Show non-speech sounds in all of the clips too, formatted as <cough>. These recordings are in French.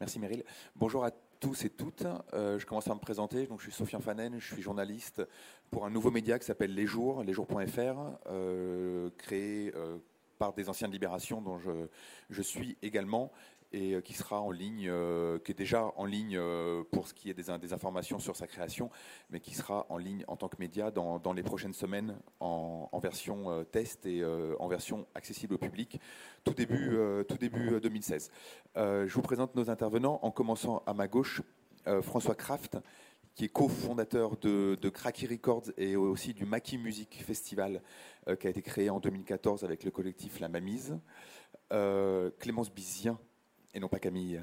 Merci Meryl. Bonjour à tous et toutes. Euh, je commence à me présenter. Je suis Sofian Fanen, je suis journaliste pour un nouveau média qui s'appelle Les Jours, lesjours.fr, euh, créé euh, des anciennes libérations dont je, suis également et qui sera en ligne, qui est déjà en ligne pour ce qui est des, informations sur sa création, mais qui sera en ligne en tant que média dans, les prochaines semaines en, en version test et en version accessible au public, tout début, tout début 2016. je vous présente nos intervenants en commençant à ma gauche, François Kraft, qui est cofondateur de, de Cracky Records et aussi du Maki Music Festival, euh, qui a été créé en 2014 avec le collectif La Mamise. Euh, Clémence Bizien, et non pas Camille,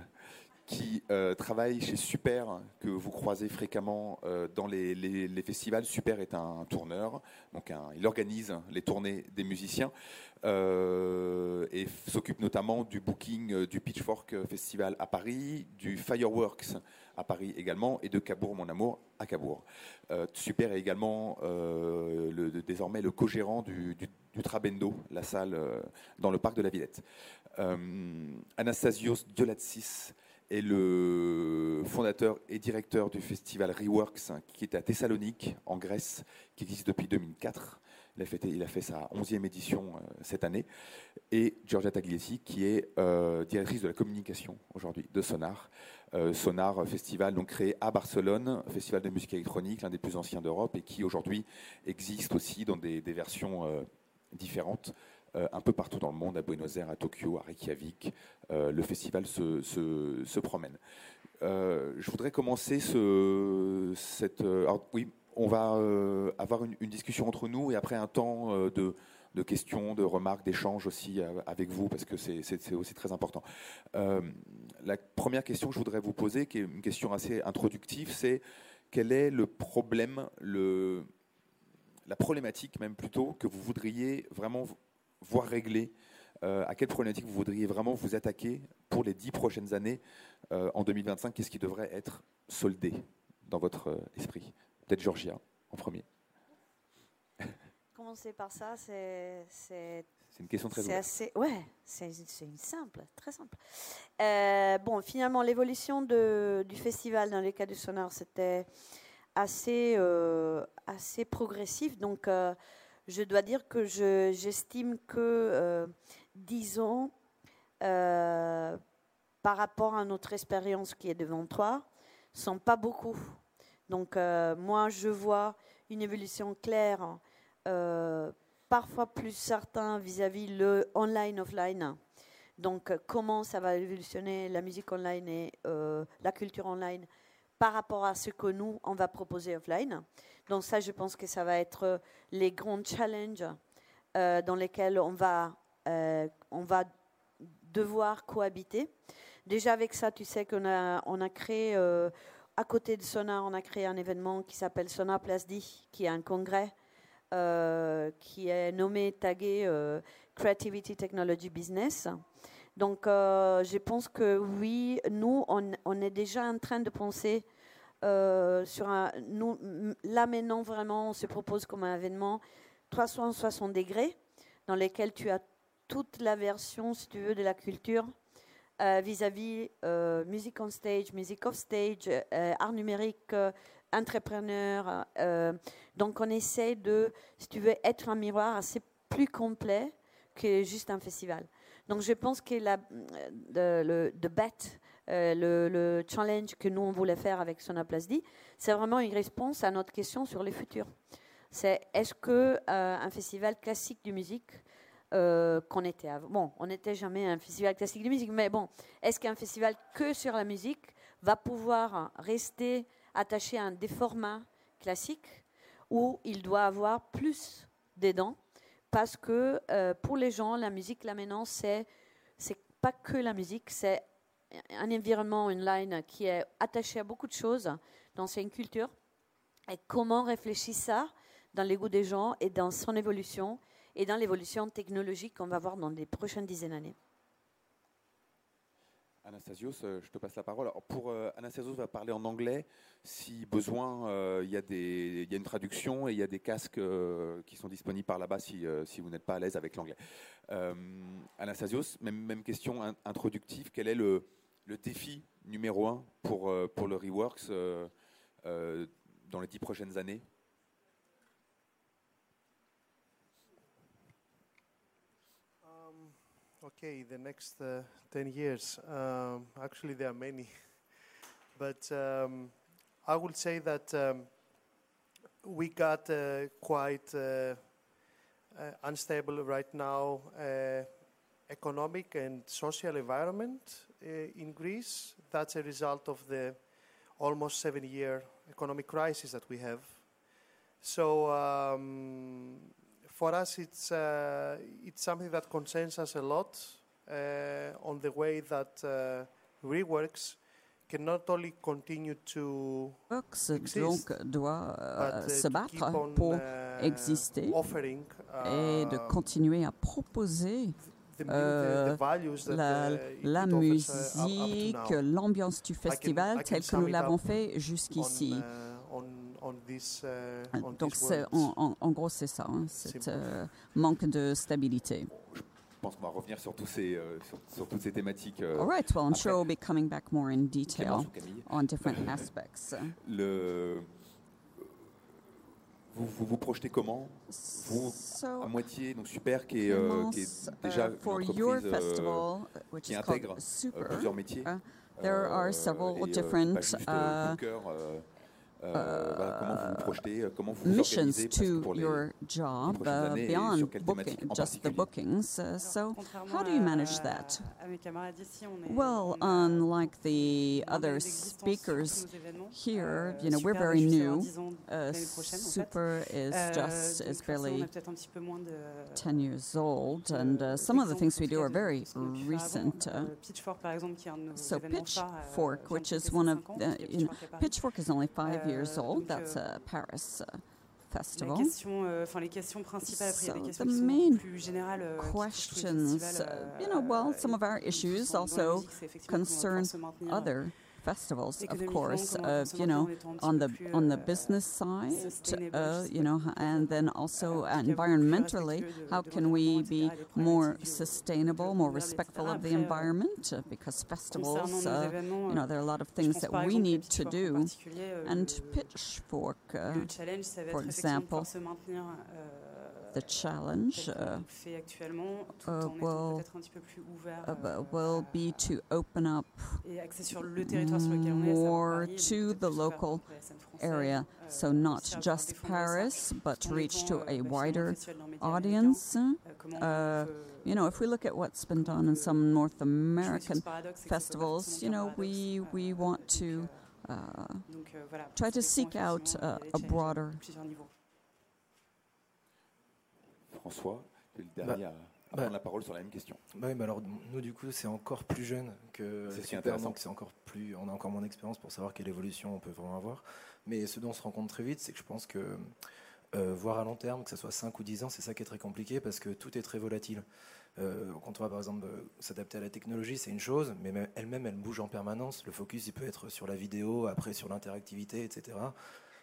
qui euh, travaille chez Super, que vous croisez fréquemment dans les, festivals. Super est un, tourneur, donc il organise les tournées des musiciens et s'occupe notamment du booking du Pitchfork Festival à Paris, du Fireworks à Paris également, et de Cabourg, mon amour, à Cabourg. Euh, Super est également le, désormais le co-gérant du, Trabendo, la salle dans le parc de la Villette. Anastasios Diolatsis est le fondateur et directeur du festival Reworks, qui est à Thessalonique, en Grèce, qui existe depuis 2004. Il a fait, sa 11e édition euh, cette année. Et Giorgia Tagliesi, qui est euh, directrice de la communication aujourd'hui de Sonar. Euh, Sonar Festival, donc créé à Barcelone, festival de musique électronique, l'un des plus anciens d'Europe, et qui aujourd'hui existe aussi dans des, versions différentes un peu partout dans le monde, à Buenos Aires, à Tokyo, à Reykjavik. Le festival se, promène. Je voudrais commencer ce, cette. Oui, on va avoir une, discussion entre nous et après un temps de, de questions, de remarques, d'échanges aussi avec vous, parce que c'est aussi très important. Euh, la première question que je voudrais vous poser, qui est une question assez introductive, c'est quel est le problème, la problématique même plutôt, que vous voudriez vraiment voir régler euh, À quelle problématique vous voudriez vraiment vous attaquer pour les dix prochaines années euh, en 2025 Qu'est-ce qui devrait être soldé dans votre euh, esprit? Peut-être Georgia en premier. Commencer par ça, c'est. C'est une question très assez. Ouais, c'est une simple, très simple. Euh, bon, finalement, l'évolution du festival dans les cas du sonar, c'était assez, euh, assez progressif. Donc, euh, je dois dire que j'estime que 10 ans, euh, par rapport à notre expérience qui est devant toi, sont pas beaucoup. Donc euh, moi, je vois une évolution claire, euh, parfois plus certain vis-à-vis -vis le online-offline. Donc comment ça va évolutionner la musique online et euh, la culture online par rapport à ce que nous, on va proposer offline. Donc ça, je pense que ça va être les grands challenges dans lesquels on va, on va devoir cohabiter. Déjà avec ça, tu sais qu'on a, on a créé, à côté de Sonar, on a créé un événement qui s'appelle Sonar Place D, qui est un congrès euh, qui est nommé, tagué euh, Creativity Technology Business. Donc, euh, je pense que oui, nous, on, est déjà en train de penser sur un. Nous, là maintenant, vraiment, on se propose comme un événement 360 degrés dans lequel tu as toute la version, si tu veux, de la culture vis-à-vis euh, musique on stage, musique off stage, euh, art numérique, entrepreneur. donc, on essaie de, si tu veux, être un miroir assez plus complet que juste un festival. Donc, je pense que la, de, le de euh, le, le, challenge que nous, on voulait faire avec Sonaplasdi, c'est vraiment une réponse à notre question sur le futur. C'est est-ce que euh, un festival classique de musique euh, qu'on était avant. Bon, on n'était jamais un festival classique de musique, mais bon, est-ce qu'un festival que sur la musique va pouvoir rester attaché à un des formats classiques où il doit avoir plus dedans parce que euh, pour les gens, la musique là maintenant, c'est c'est pas que la musique, c'est un environnement online qui est attaché à beaucoup de choses dans une culture. Et comment réfléchir ça dans les goûts des gens et dans son évolution et dans l'évolution technologique qu'on va voir dans les prochaines dizaines d'années. Anastasios, euh, je te passe la parole. Pour euh, Anastasios va parler en anglais. Si besoin, euh, il y, a une traduction et il y a des casques qui sont disponibles par là-bas si, vous n'êtes pas à l'aise avec l'anglais. Anastasios, même, question in introductive. Quel est le, défi numéro un pour le Reworks dans les dix prochaines années? Okay, the next uh, 10 years. Um, actually, there are many. <laughs> but um, I would say that um, we got uh, quite uh, uh unstable right now uh, economic and social environment uh, in Greece. That's a result of the almost seven year economic crisis that we have. So um, for us, it's uh, it's something that concerns us a lot uh, on the way that uh, reworks can not only continue to exist, donc doit uh, se battre on, pour uh, exister offering, et de uh, continuer à proposer the, euh, la, la musique, l'ambiance du festival telle que nous l'avons fait jusqu'ici. Donc c'est- words. en, en- en gros c'est ça, hein, cet euh, manque de stabilité. Je pense qu'on va revenir sur, tous ces, euh, sur, sur toutes ces thématiques. euh, All right, well I'm après. sure we'll be coming back more in detail on different <laughs> aspects. Le, vous, vous vous projetez comment? Vous, à So, moitié, donc Super, qui est, euh, qui est déjà uh, une for your entreprise euh, festival, uh, which qui is intègre called euh, Super, plusieurs métiers. uh, there are several et, different, euh, Uh, missions to your job uh, beyond booking, just the bookings. Uh, so, how do you manage that? Well, unlike the other speakers here, you know, we're very new. Uh, super is just is barely 10 years old, and uh, some of the things we do are very recent. Uh, so, Pitchfork, which is one of, you know, Pitchfork is only five years years old. That's a Paris uh, festival. So the main questions, uh, you know, well, some of our issues also concern other festivals, of course, uh, you know, on the on the business side, uh, you know, and then also uh, environmentally, how can we be more sustainable, more respectful of the environment? Uh, because festivals, uh, you know, there are a lot of things that we need to do. And Pitchfork, for example, the challenge uh, uh, will, will be to open up more to the local area. So, not just Paris, but reach to a wider audience. Uh, you know, if we look at what's been done in some North American festivals, you know, we, we want to. Uh, try to seek out uh, a broader François, tu es le dernier à- bah- prendre la parole sur la même question. Bah oui, mais alors nous du coup c'est encore plus jeune que C'est ce qui est Super, intéressant. c'est encore plus, on a encore moins d'expérience pour savoir quelle évolution on peut vraiment avoir. Mais ce dont on se rend compte très vite, c'est que je pense que euh, voir à long terme, que ce soit 5 ou 10 ans, c'est ça qui est très compliqué parce que tout est très volatile. Euh, quand on va par exemple euh, s'adapter à la technologie, c'est une chose, mais même- elle-même elle bouge en permanence. Le focus il peut être sur la vidéo, après sur l'interactivité, etc.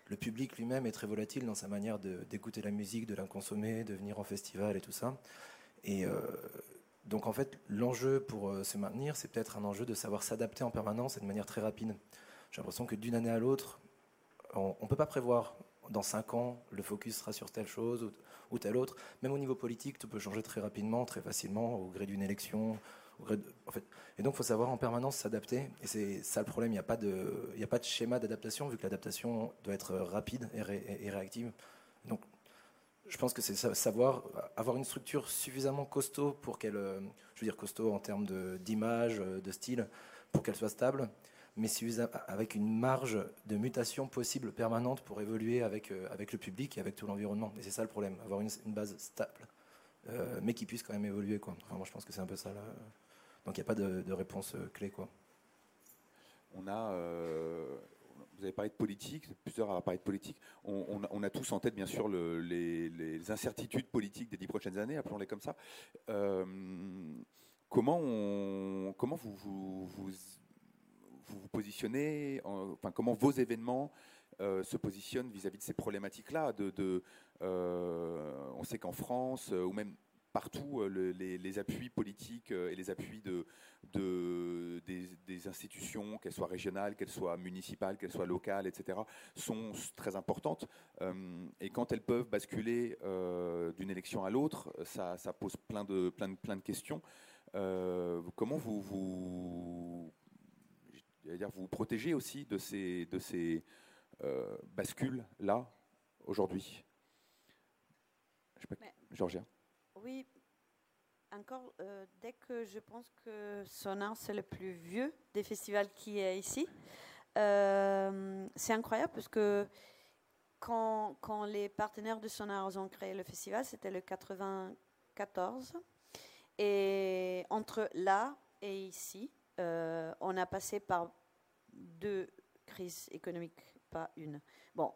Le public lui-même est très volatile dans sa manière d'écouter la musique, de la consommer, de venir en festival et tout ça. Et euh, donc en fait, l'enjeu pour euh, se maintenir, c'est peut-être un enjeu de savoir s'adapter en permanence et de manière très rapide. J'ai l'impression que d'une année à l'autre, on ne peut pas prévoir dans cinq ans le focus sera sur telle chose ou telle autre. Même au niveau politique, tout peut changer très rapidement, très facilement, au gré d'une élection. Et donc il faut savoir en permanence s'adapter. Et c'est ça le problème, il n'y a, pas de- schéma d'adaptation, vu que l'adaptation doit être rapide et, ré- et- et réactive. Donc je pense que c'est sa- savoir avoir une structure suffisamment costaud pour qu'elle, euh, je veux dire costaud en termes d'image, euh, de, style, pour qu'elle soit stable, mais avec une marge de mutation possible permanente pour évoluer avec, euh, avec le public et avec tout l'environnement. Et c'est ça le problème, avoir une, base stable, mais qui puisse quand même évoluer. Enfin, moi je pense que c'est un peu ça. Donc il n'y a pas de, réponse euh, clé. Quoi. On a, euh, vous avez parlé de politique, plusieurs ont parlé de politique. On, a, tous en tête, bien sûr, le- les, incertitudes politiques des dix prochaines années, appelons-les comme ça. Euh, comment, comment vous vous, positionnez, en- enfin, comment vos événements se positionnent vis-à-vis de ces problématiques-là de, On sait qu'en France, ou même partout euh, le- les, les appuis politiques euh, et les appuis de, de- des, des institutions, qu'elles soient régionales, qu'elles soient municipales, qu'elles soient locales, etc., sont très importantes. Euh, et quand elles peuvent basculer d'une élection à l'autre, ça, ça pose plein de, plein de, plein de questions. Comment vous vous, dire, vous protégez aussi de ces, de ces euh, bascules-là aujourd'hui? Je sais pas, Mais- Georgia Oui, encore, euh, dès que je pense que Sonar, c'est le plus vieux des festivals qui est ici, euh, c'est incroyable parce que quand, les partenaires de Sonar ont créé le festival, c'était le 94. Et entre là et ici, euh, on a passé par deux crises économiques, pas une. Bon,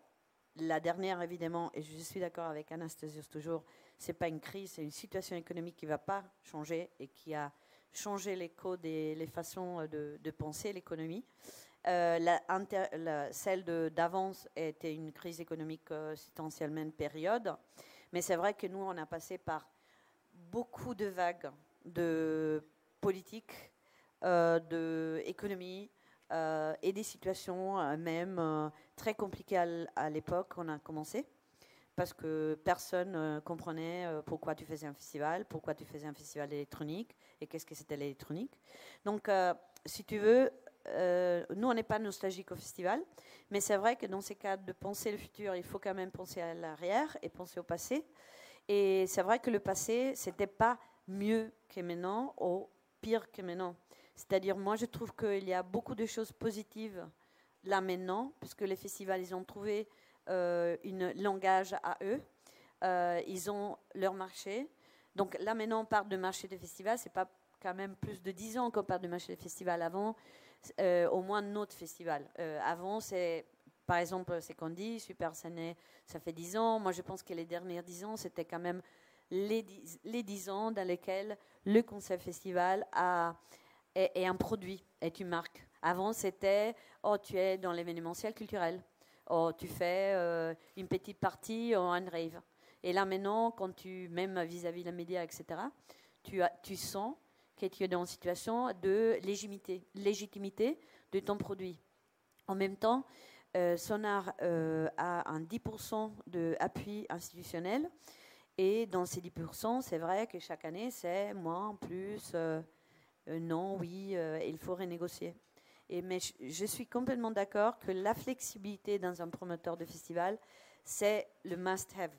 la dernière, évidemment, et je suis d'accord avec Anastasios toujours, c'est pas une crise, c'est une situation économique qui va pas changer et qui a changé les codes les façons de, de penser l'économie. Euh, celle d'avance était une crise économique euh, essentiellement une période, mais c'est vrai que nous, on a passé par beaucoup de vagues de politique, euh, de économie euh, et des situations euh, même euh, très compliquées à à l'époque. On a commencé parce que personne ne comprenait euh, pourquoi tu faisais un festival, pourquoi tu faisais un festival électronique et qu'est-ce que c'était l'électronique. Donc, euh, si tu veux, euh, nous, on n'est pas nostalgique au festival, mais c'est vrai que dans ces cas de penser le futur, il faut quand même penser à l'arrière et penser au passé. Et c'est vrai que le passé, c'était pas mieux que maintenant ou pire que maintenant. C'est-à-dire, moi, je trouve qu'il y a beaucoup de choses positives là maintenant, puisque les festivals, ils ont trouvé euh, un langage à eux. Euh, ils ont leur marché. Donc là, maintenant, on parle de marché de festival. C'est pas quand même plus de 10 ans qu'on parle de marché de festival. Avant, euh, au moins notre festival. Avant, c'est, par exemple, c'est dit, Super Ciné, ça fait 10 ans. Moi, je pense que les dernières 10 ans, c'était quand même les 10, les 10 ans dans lesquels le concept festival a, est un produit, est une marque. Avant, c'était, oh, tu es dans l'événementiel culturel. Oh, tu fais euh, une petite partie en un rave. Et là, maintenant, quand tu, même vis-à-vis des médias, etc., tu, sens que tu es dans une situation de légitimité, de ton produit. En même temps, euh, Sonar euh, a un 10% d'appui institutionnel. Et dans ces 10%, c'est vrai que chaque année, c'est moins, plus, non, oui, il faut renégocier. Mais je, suis complètement d'accord que la flexibilité dans un promoteur de festival, c'est le must-have.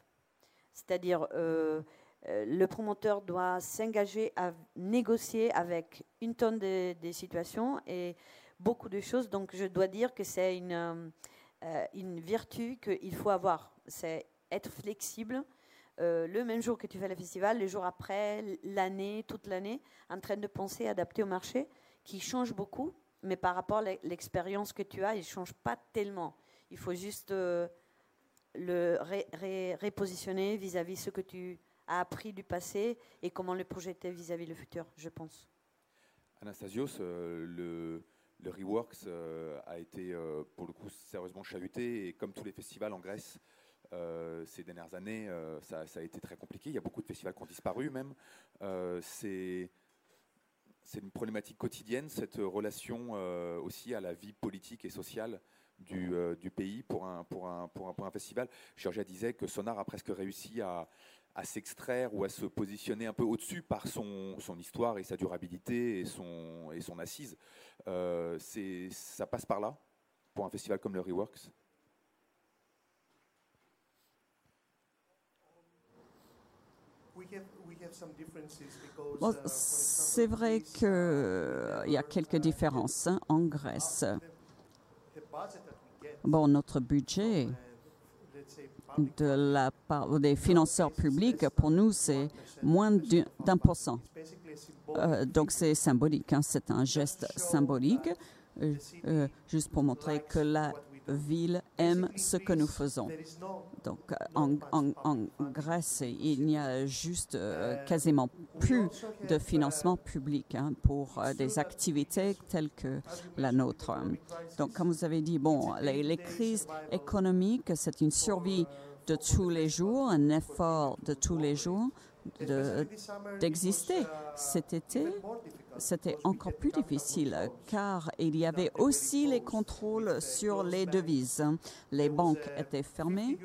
C'est-à-dire, euh, euh, le promoteur doit s'engager à négocier avec une tonne de, situations et beaucoup de choses. Donc, je dois dire que c'est une, euh, une vertu qu'il faut avoir. C'est être flexible. Le même jour que tu fais le festival, le jour après, l'année, toute l'année, en train de penser, adapter au marché, qui change beaucoup, mais par rapport à l'expérience que tu as, il ne change pas tellement. Il faut juste euh, le ré, repositionner vis-à-vis ce que tu as appris du passé et comment le projeter vis-à-vis le futur, je pense. Anastasios, euh, le, Reworks euh, a été pour le coup sérieusement chahuté et comme tous les festivals en Grèce, ces dernières années, ça, ça, a été très compliqué. Il y a beaucoup de festivals qui ont disparu même. C'est c'est une problématique quotidienne, cette relation euh, aussi à la vie politique et sociale du, euh, pays pour un, pour, un, pour, un, festival. Georgia disait que Sonar a presque réussi à, s'extraire ou à se positionner un peu au-dessus par son, histoire et sa durabilité et son, et son assise. Euh, ça passe par là pour un festival comme le Reworks? Bon, c'est vrai qu'il y a quelques différences hein, en Grèce. Bon, notre budget de la part des financeurs publics, pour nous, c'est moins d'un pour cent. Euh, donc, c'est symbolique, hein, c'est un geste symbolique, euh, euh, juste pour montrer que la ville aime ce que nous faisons. Donc, en, en, en Grèce, il n'y a juste euh, quasiment plus de financement public hein, pour euh, des activités telles que la nôtre. Donc, comme vous avez dit, bon, les, les crises économiques, c'est une survie de tous les jours, un effort de tous les jours de- d'exister. Cet été, c'était encore plus difficile car il y avait aussi les contrôles sur les devises. Les banques étaient fermées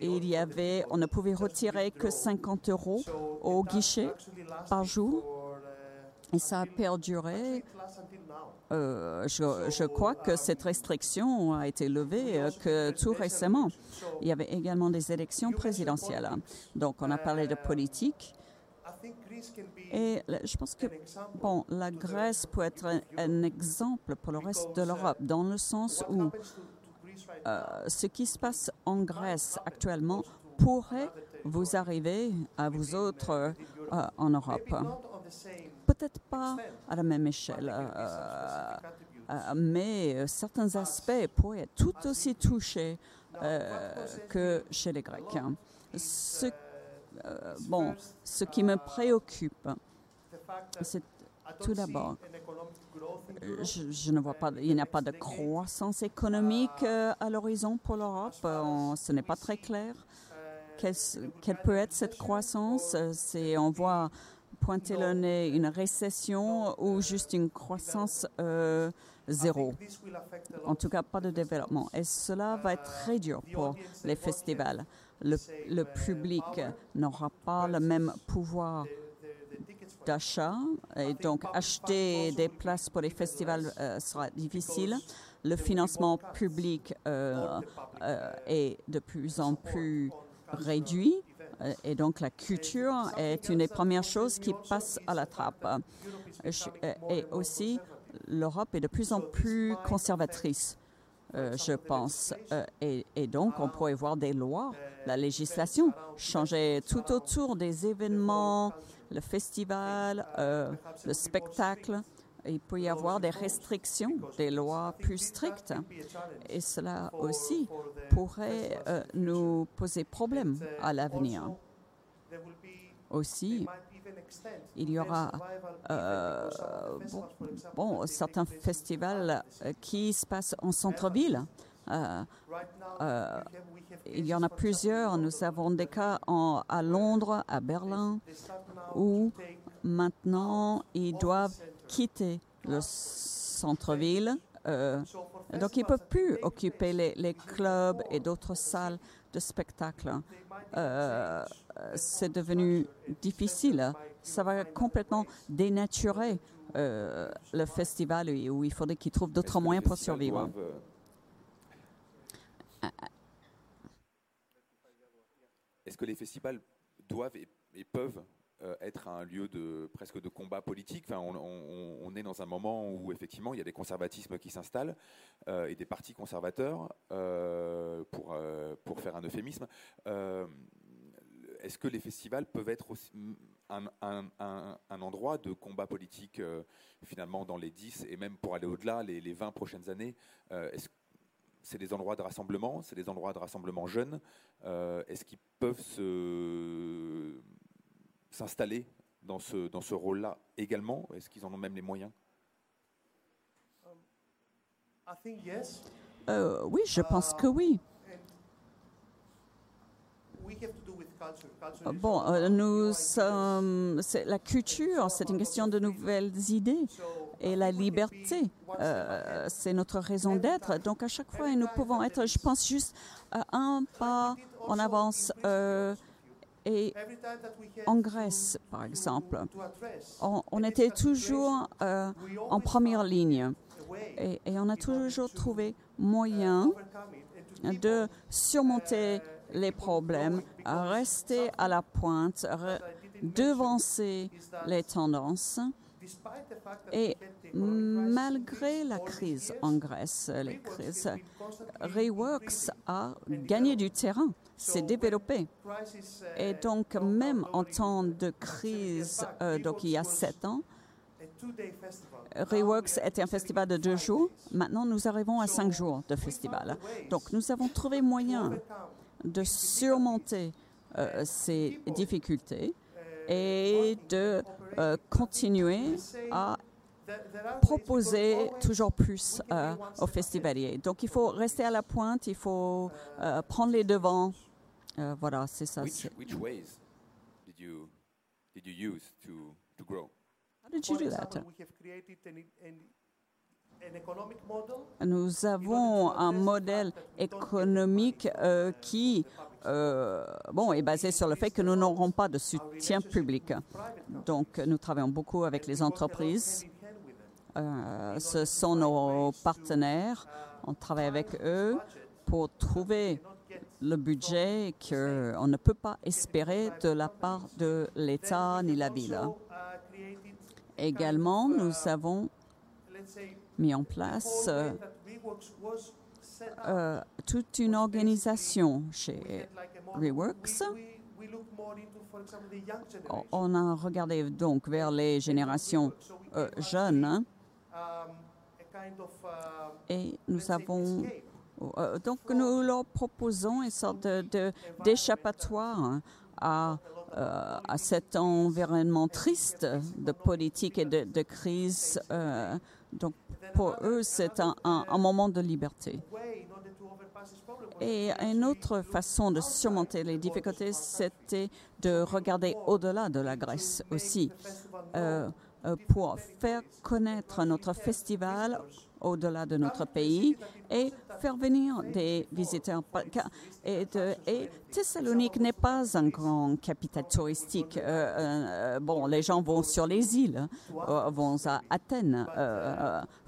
et il y avait, on ne pouvait retirer que 50 euros au guichet par jour et ça a perduré. Euh, je, crois que cette restriction a été levée euh, que tout récemment. Il y avait également des élections présidentielles. Donc on a parlé de politique et je pense que bon, la Grèce peut être un, exemple pour le reste de l'Europe dans le sens où euh, ce qui se passe en Grèce actuellement pourrait vous arriver à vous autres en Europe. Peut-être pas à la même échelle, euh, euh, mais euh, certains aspects pourraient être tout aussi touchés que chez les Grecs. Ce, bon, ce qui me préoccupe, c'est tout d'abord, je, je ne vois pas, il n'y a pas de croissance économique à l'horizon pour l'Europe. Ce n'est pas très clair. Quelle, quelle peut être cette croissance C'est, on voit pointer le nez une récession ou juste une croissance euh, zéro. En tout cas, pas de développement. Et cela va être très dur pour les festivals. Le, le public n'aura pas le même pouvoir d'achat et donc acheter des places pour les festivals euh, sera difficile. Le financement public euh, est de plus en plus réduit et donc la culture est une des premières choses qui passe à la trappe. Euh, euh, Et aussi, l'Europe est de plus en plus conservatrice. euh, je pense. Euh, et, donc, on pourrait voir des lois, la législation changer tout autour des événements, le festival, euh, le spectacle. Il peut y avoir des restrictions, des lois plus strictes. Et cela aussi pourrait euh, nous poser problème à l'avenir. Aussi, il y aura euh, bon, certains festivals euh, qui se passent en centre-ville. Il y en a plusieurs. Nous avons des cas en- à Londres, à Berlin, où maintenant ils doivent quitter le centre-ville. Euh, donc ils ne peuvent plus occuper les, clubs et d'autres salles de spectacle. Euh, C'est devenu difficile. Ça va complètement dénaturer euh, le festival où il faudrait qu'ils trouvent d'autres moyens pour survivre. Est-ce que les festivals doivent et, peuvent être un lieu de presque de combat politique Enfin, on, est dans un moment où effectivement il y a des conservatismes qui s'installent euh, et des partis conservateurs, euh, pour, euh, pour faire un euphémisme. Euh, Est-ce que les festivals peuvent être aussi un, un- endroit de combat politique euh, finalement dans les 10 et même pour aller au-delà, les, les 20 prochaines années Euh, Est-ce c'est des endroits de rassemblement, c'est des endroits de rassemblement jeunes. Euh, Est-ce qu'ils peuvent se- s'installer dans ce, dans ce rôle-là également? Est-ce qu'ils en ont même les moyens? Euh, oui, je pense que oui. Euh, Bon, euh, nous sommes. c'est- La culture, c'est une question de nouvelles idées. Et la liberté, euh, c'est notre raison d'être. Donc, à chaque fois, nous pouvons être, je pense, juste un pas en avance. euh, et en Grèce, par exemple, on, était toujours euh, en première ligne. Et, et on a toujours trouvé moyen de surmonter les problèmes, rester à la pointe, devancer les tendances. Et malgré la crise en Grèce, les crises, Reworks a gagné du terrain, s'est développé. Et donc, même en temps de crise, euh, donc il y a sept ans, Reworks était un festival de deux jours. Maintenant, nous arrivons à cinq jours de festival. Donc, nous avons trouvé moyen de surmonter euh, ces difficultés et de euh, continuer à proposer toujours plus euh, aux festivaliers. Donc, il faut rester à la pointe, il faut euh, prendre les devants. Euh, voilà, c'est ça. which, which ways did you did you use to to grow? How did you For do that? example, we have created an, an, an economic model Nous avons un modèle économique euh, qui euh, bon, est basé sur le fait que nous n'aurons pas de soutien public. Donc, nous travaillons beaucoup avec les entreprises. Euh, ce sont nos partenaires. On travaille avec eux pour trouver le budget qu'on ne peut pas espérer de la part de l'État ni la ville. Également, nous avons mis en place euh, toute une organisation chez Reworks. On- a regardé donc vers les générations euh, jeunes hein, et nous avons donc nous leur proposons une sorte d'échappatoire hein, à, euh, à cet environnement triste de politique et de, crise. euh, donc pour eux, c'est un, moment de liberté. Et une autre façon de surmonter les difficultés, c'était de regarder au-delà de la Grèce aussi, euh, euh, pour faire connaître notre festival au-delà de notre pays et faire venir des visiteurs. Et, Thessalonique n'est pas un grand capital touristique. Euh, euh, bon, les gens vont sur les îles, euh, vont à Athènes,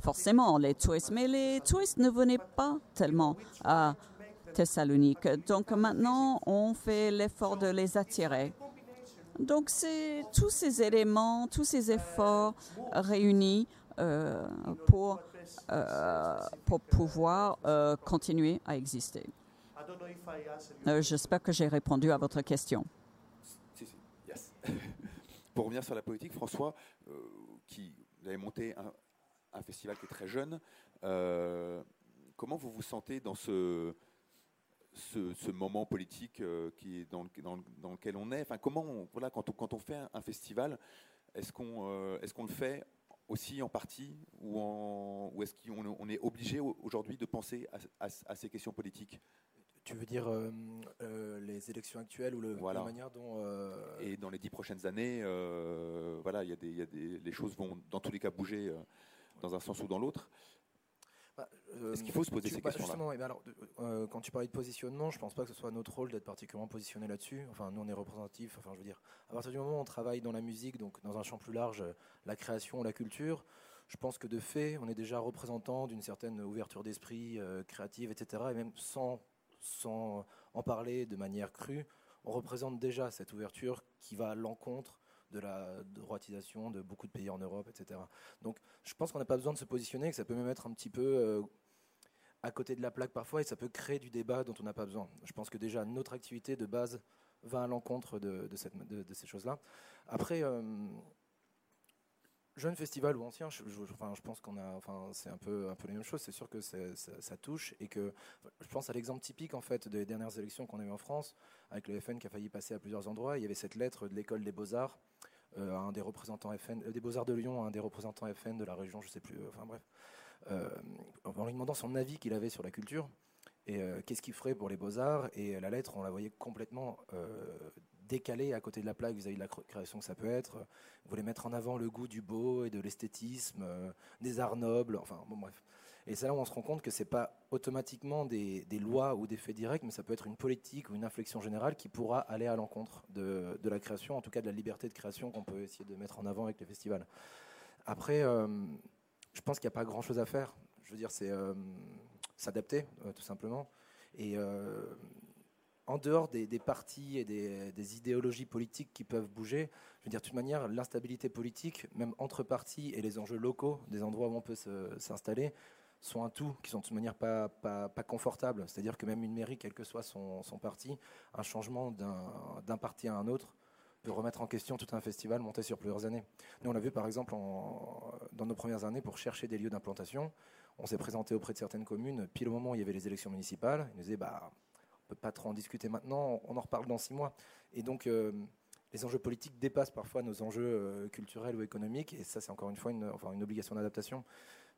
forcément, les touristes. Mais les touristes ne venaient pas tellement à Thessalonique. Donc maintenant, on fait l'effort de les attirer. Donc c'est tous ces éléments, tous ces efforts réunis pour, euh, pour pouvoir euh, continuer à exister. Euh, J'espère que j'ai répondu à votre question. <laughs> Pour revenir sur la politique, François, euh, qui vous avez monté un, festival qui est très jeune, euh, comment vous vous sentez dans ce, ce, moment politique euh, qui est dans, dans, dans lequel on est? Enfin, comment, voilà, quand on, quand on fait un, festival, est-ce qu'on euh, est-ce qu'on le fait aussi en partie ou, en- ou est-ce qu'on on est obligé au- aujourd'hui de penser à, à- à ces questions politiques? Tu veux dire euh, euh, les élections actuelles ou le, Voilà. la manière dont. euh, Et dans les dix prochaines années, voilà, il y a des, il y a des, les choses vont dans tous les cas bouger dans un sens ou dans l'autre. Bah, euh, Est-ce qu'il faut se poser tu- ces bah, questions-là mais alors, euh, quand tu parlais de positionnement, je pense pas que ce soit notre rôle d'être particulièrement positionné là-dessus. Enfin, nous, on est représentatifs. Enfin, je veux dire, à partir du moment où on travaille dans la musique, donc dans un champ plus large, euh, la création, la culture, je pense que de fait, on est déjà représentant d'une certaine ouverture d'esprit euh, créative, etc. Et même sans, sans en parler de manière crue, on représente déjà cette ouverture qui va à l'encontre de la droitisation de beaucoup de pays en Europe, etc. Donc, je pense qu'on n'a pas besoin de se positionner, que ça peut même être un petit peu euh, à côté de la plaque parfois, et ça peut créer du débat dont on n'a pas besoin. Je pense que déjà notre activité de base va à l'encontre de, ces choses-là. Après, euh, jeune festival ou ancien, je, enfin, je pense qu'on a, enfin, c'est un peu, un peu les mêmes choses. C'est sûr que ça touche et que je pense à l'exemple typique en fait des dernières élections qu'on a eues en France, avec le FN qui a failli passer à plusieurs endroits. Il y avait cette lettre de l'école des beaux arts euh, un des représentants FN, euh, des beaux arts de Lyon, un des représentants FN de la région, je sais plus. euh, Enfin bref, en lui demandant son avis qu'il avait sur la culture et qu'est-ce qu'il ferait pour les beaux arts. Et la lettre, on la voyait complètement décalée à côté de la plaque vis-à-vis de la cr- création que ça peut être. Vous voulez mettre en avant le goût du beau et de l'esthétisme, des arts nobles, enfin bon bref. Et c'est là où on se rend compte que c'est pas automatiquement des, lois ou des faits directs, mais ça peut être une politique ou une inflexion générale qui pourra aller à l'encontre de, la création, en tout cas de la liberté de création qu'on peut essayer de mettre en avant avec les festivals. Après, euh, je pense qu'il n'y a pas grand-chose à faire. Je veux dire, c'est euh, s'adapter, euh, tout simplement. Et en dehors des, partis et des, idéologies politiques qui peuvent bouger, je veux dire, de toute manière, l'instabilité politique, même entre partis et les enjeux locaux, des endroits où on peut s'installer, sont un tout qui sont de toute manière pas, pas, pas confortables. C'est-à-dire que même une mairie, quel que soit son, son parti, un changement d'un parti à un autre peut remettre en question tout un festival monté sur plusieurs années. Nous, on l'a vu par exemple dans nos premières années pour chercher des lieux d'implantation. On s'est présenté auprès de certaines communes, pile au moment où il y avait les élections municipales. Ils nous disaient, bah, on peut pas trop en discuter maintenant, on en reparle dans six mois. Et donc, euh, les enjeux politiques dépassent parfois nos enjeux euh, culturels ou économiques, et ça, c'est encore une fois une, enfin, une obligation d'adaptation.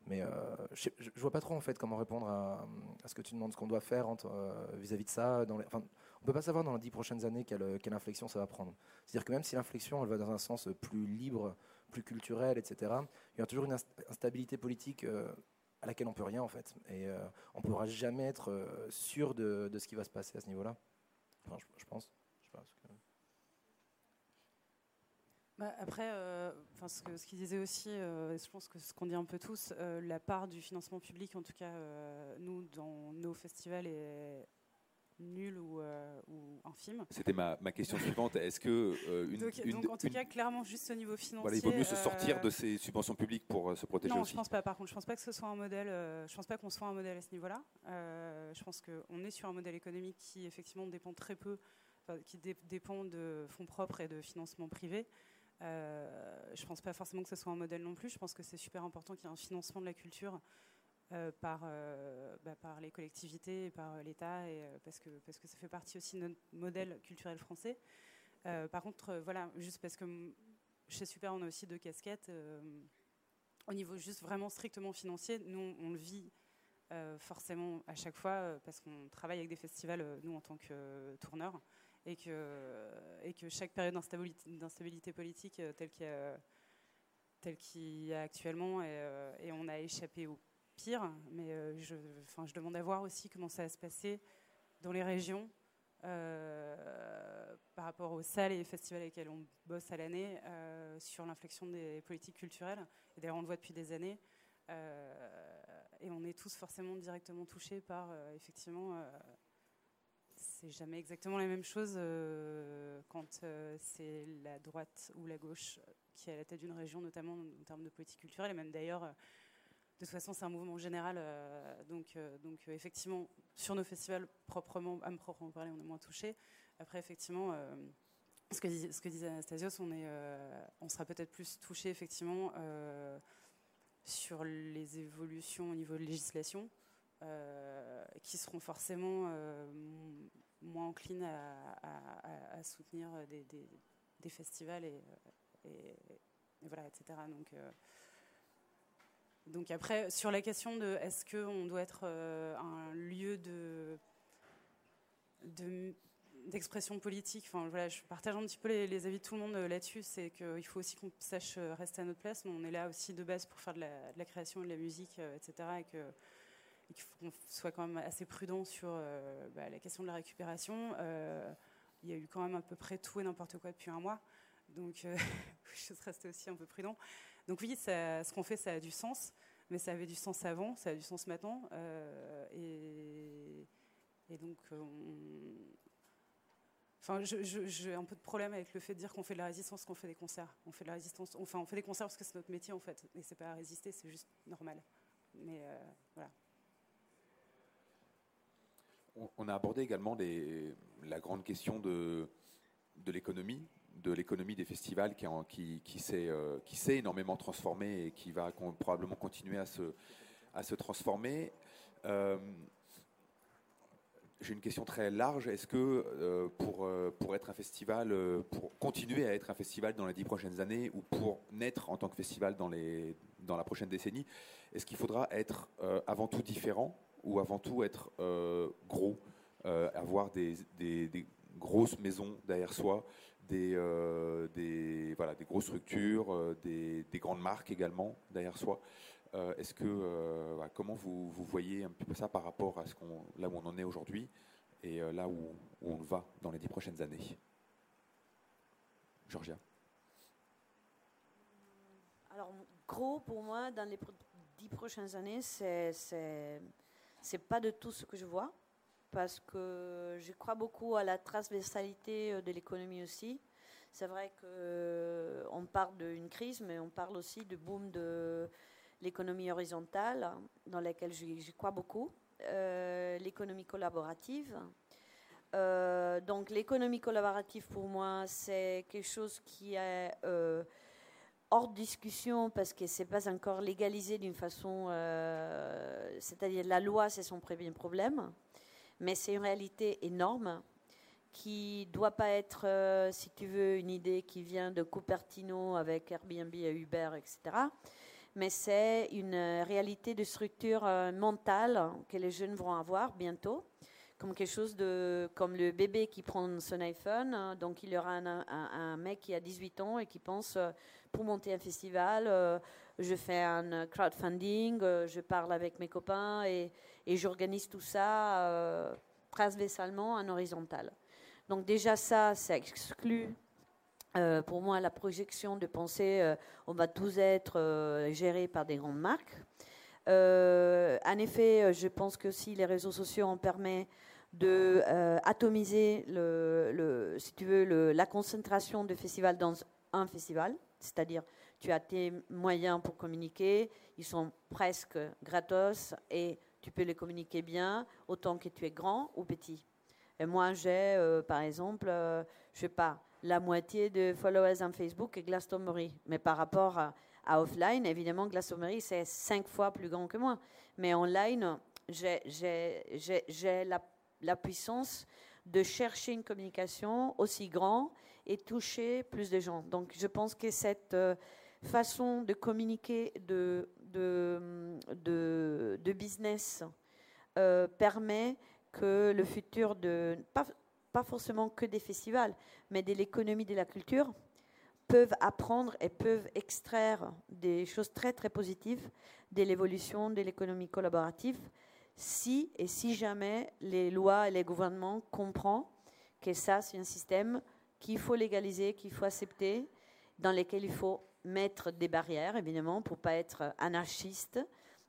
Mais euh, je, je vois pas trop en fait comment répondre à, ce que tu demandes, ce qu'on doit faire euh, vis-à-vis de ça. Enfin, on ne peut pas savoir dans les dix prochaines années quelle, quelle inflexion ça va prendre. C'est-à-dire que même si l'inflexion elle va dans un sens plus libre, plus culturel, etc., il y a toujours une instabilité politique à laquelle on peut rien en fait. Et on ne pourra jamais être sûr de, de, ce qui va se passer à ce niveau-là. Enfin, je, pense. Je pense que... Bah, après, euh, ce qu'il ce disait aussi, euh, je pense que ce qu'on dit un peu tous, euh, la part du financement public, en tout cas, nous, dans nos festivals, est nulle ou, ou infime. C'était ma, ma, question suivante. Est-ce que une, donc, une, donc, en tout cas, clairement, juste au niveau financier, voilà, il vaut mieux se sortir de ces subventions publiques pour se protéger non, aussi. je pense pas. Par contre, je pense pas que ce soit un modèle. je pense pas qu'on soit un modèle à ce niveau-là. je pense qu'on est sur un modèle économique qui effectivement dépend très peu, qui dépend de fonds propres et de financement privé. Euh, je ne pense pas forcément que ce soit un modèle non plus. Je pense que c'est super important qu'il y ait un financement de la culture euh, par, euh, bah, par les collectivités par l'État, parce, que, parce que ça fait partie aussi de notre modèle culturel français. par contre, voilà, juste parce que chez Super, on a aussi deux casquettes. au niveau juste vraiment strictement financier, nous, on le vit forcément à chaque fois parce qu'on travaille avec des festivals, nous, en tant que tourneurs et que, chaque période d'instabilité politique euh, telle qu'il y, telle y, a actuellement, et, euh, et, on a échappé au pire, mais euh, je, demande à voir aussi comment ça va se passer dans les régions par rapport aux salles et festivals avec lesquels on bosse à l'année sur l'inflexion des politiques culturelles. D'ailleurs, on le voit depuis des années. Et on est tous forcément directement touchés par, effectivement, c'est jamais exactement la même chose euh, quand euh, c'est la droite ou la gauche qui est à la tête d'une région, notamment en termes de politique culturelle, et même d'ailleurs, euh, de toute façon, c'est un mouvement général. donc, donc effectivement, sur nos festivals, proprement, à me proprement parler, on est moins touchés. Après, effectivement, ce, que ce que disait Anastasios, on, est, on sera peut-être plus touché, effectivement, sur les évolutions au niveau de législation. Euh, qui seront forcément euh, moins enclines à, soutenir des, festivals et, voilà, etc. Donc, euh, donc après, sur la question de est-ce qu'on doit être un lieu de, d'expression politique. Enfin, voilà, je partage un petit peu les, avis de tout le monde là-dessus. C'est qu'il faut aussi qu'on sache rester à notre place. Mais on est là aussi de base pour faire de la, de la création de la musique, etc. et qu'il faut qu'on soit quand même assez prudent sur euh, bah, la question de la récupération. Euh, il y a eu quand même à peu près tout et n'importe quoi depuis un mois. Donc, euh, <laughs> je rester aussi un peu prudent. Donc oui, ça, ce qu'on fait, ça a du sens, mais ça avait du sens avant, ça a du sens maintenant. et, et, donc, Enfin, j'ai un peu de problème avec le fait de dire qu'on fait de la résistance, qu'on fait des concerts. On fait de la résistance. Enfin, on fait des concerts parce que c'est notre métier en fait, et c'est pas à résister, c'est juste normal. Mais voilà on a abordé également la grande question de, l'économie, de l'économie des festivals qui, euh, qui, s'est, énormément transformée et qui va probablement continuer à se, transformer. Euh, j'ai une question très large. Est-ce que euh, pour, être un festival, pour continuer à être un festival dans les dix prochaines années ou pour naître en tant que festival dans, dans la prochaine décennie, est-ce qu'il faudra être avant tout différent ou avant tout être euh, gros, euh, avoir des, grosses maisons derrière soi, des, euh, voilà, des grosses structures, des, grandes marques également derrière soi. Est-ce que comment vous, voyez ça par rapport à ce qu'on là où on en est aujourd'hui et là où, on va dans les dix prochaines années? Georgia. Alors gros pour moi dans les dix prochaines années c'est c'est pas de tout ce que je vois, parce que je crois beaucoup à la transversalité euh, de l'économie aussi. C'est vrai qu'on euh, parle d'une crise, mais on parle aussi du boom de l'économie horizontale, dans laquelle j'y crois beaucoup. Euh, l'économie collaborative. donc l'économie collaborative, pour moi, c'est quelque chose qui est hors discussion parce que c'est pas encore légalisé d'une façon, euh, c'est-à-dire la loi c'est son premier problème, mais c'est une réalité énorme qui doit pas être, euh, si tu veux, une idée qui vient de Cupertino avec Airbnb et Uber, etc. Mais c'est une réalité de structure euh, mentale que les jeunes vont avoir bientôt comme quelque chose de comme le bébé qui prend son iPhone. Hein. donc il y aura un, mec qui a 18 ans et qui pense pour monter un festival, je fais un crowdfunding, je parle avec mes copains et, j'organise tout ça transversalement en horizontal. Donc déjà ça, ça exclut euh, pour moi la projection de penser euh, on va tous être euh, gérés par des grandes marques. en effet, je pense que si les réseaux sociaux en permettent de atomiser si tu veux, la concentration de festivals dans un festival, c'est-à-dire tu as tes moyens pour communiquer, ils sont presque gratos et tu peux les communiquer bien autant que tu es grand ou petit. Et moi, j'ai, par exemple, je sais pas, la moitié de followers en Facebook et Glastonbury. Mais par rapport à, offline, évidemment, Glastonbury, c'est cinq fois plus grand que moi. Mais online, j'ai la, la puissance de chercher une communication aussi grande et toucher plus de gens. Donc, je pense que cette euh, façon de communiquer de, de, de, business euh, permet que le futur de... Pas, pas forcément que des festivals, mais de l'économie de la culture, peuvent apprendre et peuvent extraire des choses très très positives de l'évolution de l'économie collaborative si et si jamais les lois et les gouvernements comprennent que ça c'est un système qu'il faut légaliser, qu'il faut accepter, dans lequel il faut mettre des barrières évidemment pour pas être anarchiste,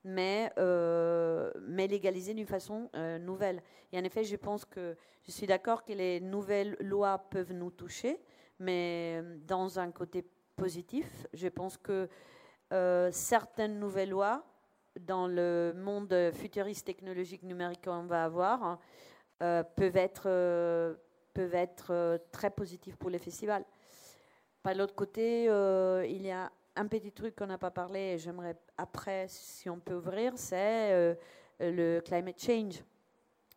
mais, euh, mais légaliser d'une façon euh, nouvelle. Et en effet, je pense que je suis d'accord que les nouvelles lois peuvent nous toucher, mais dans un côté positif, je pense que euh, certaines nouvelles lois, dans le monde futuriste technologique numérique qu'on va avoir, peuvent être, peuvent être très positives pour les festivals. Par l'autre côté, il y a un petit truc qu'on n'a pas parlé et j'aimerais après, si on peut ouvrir, c'est euh, le climate change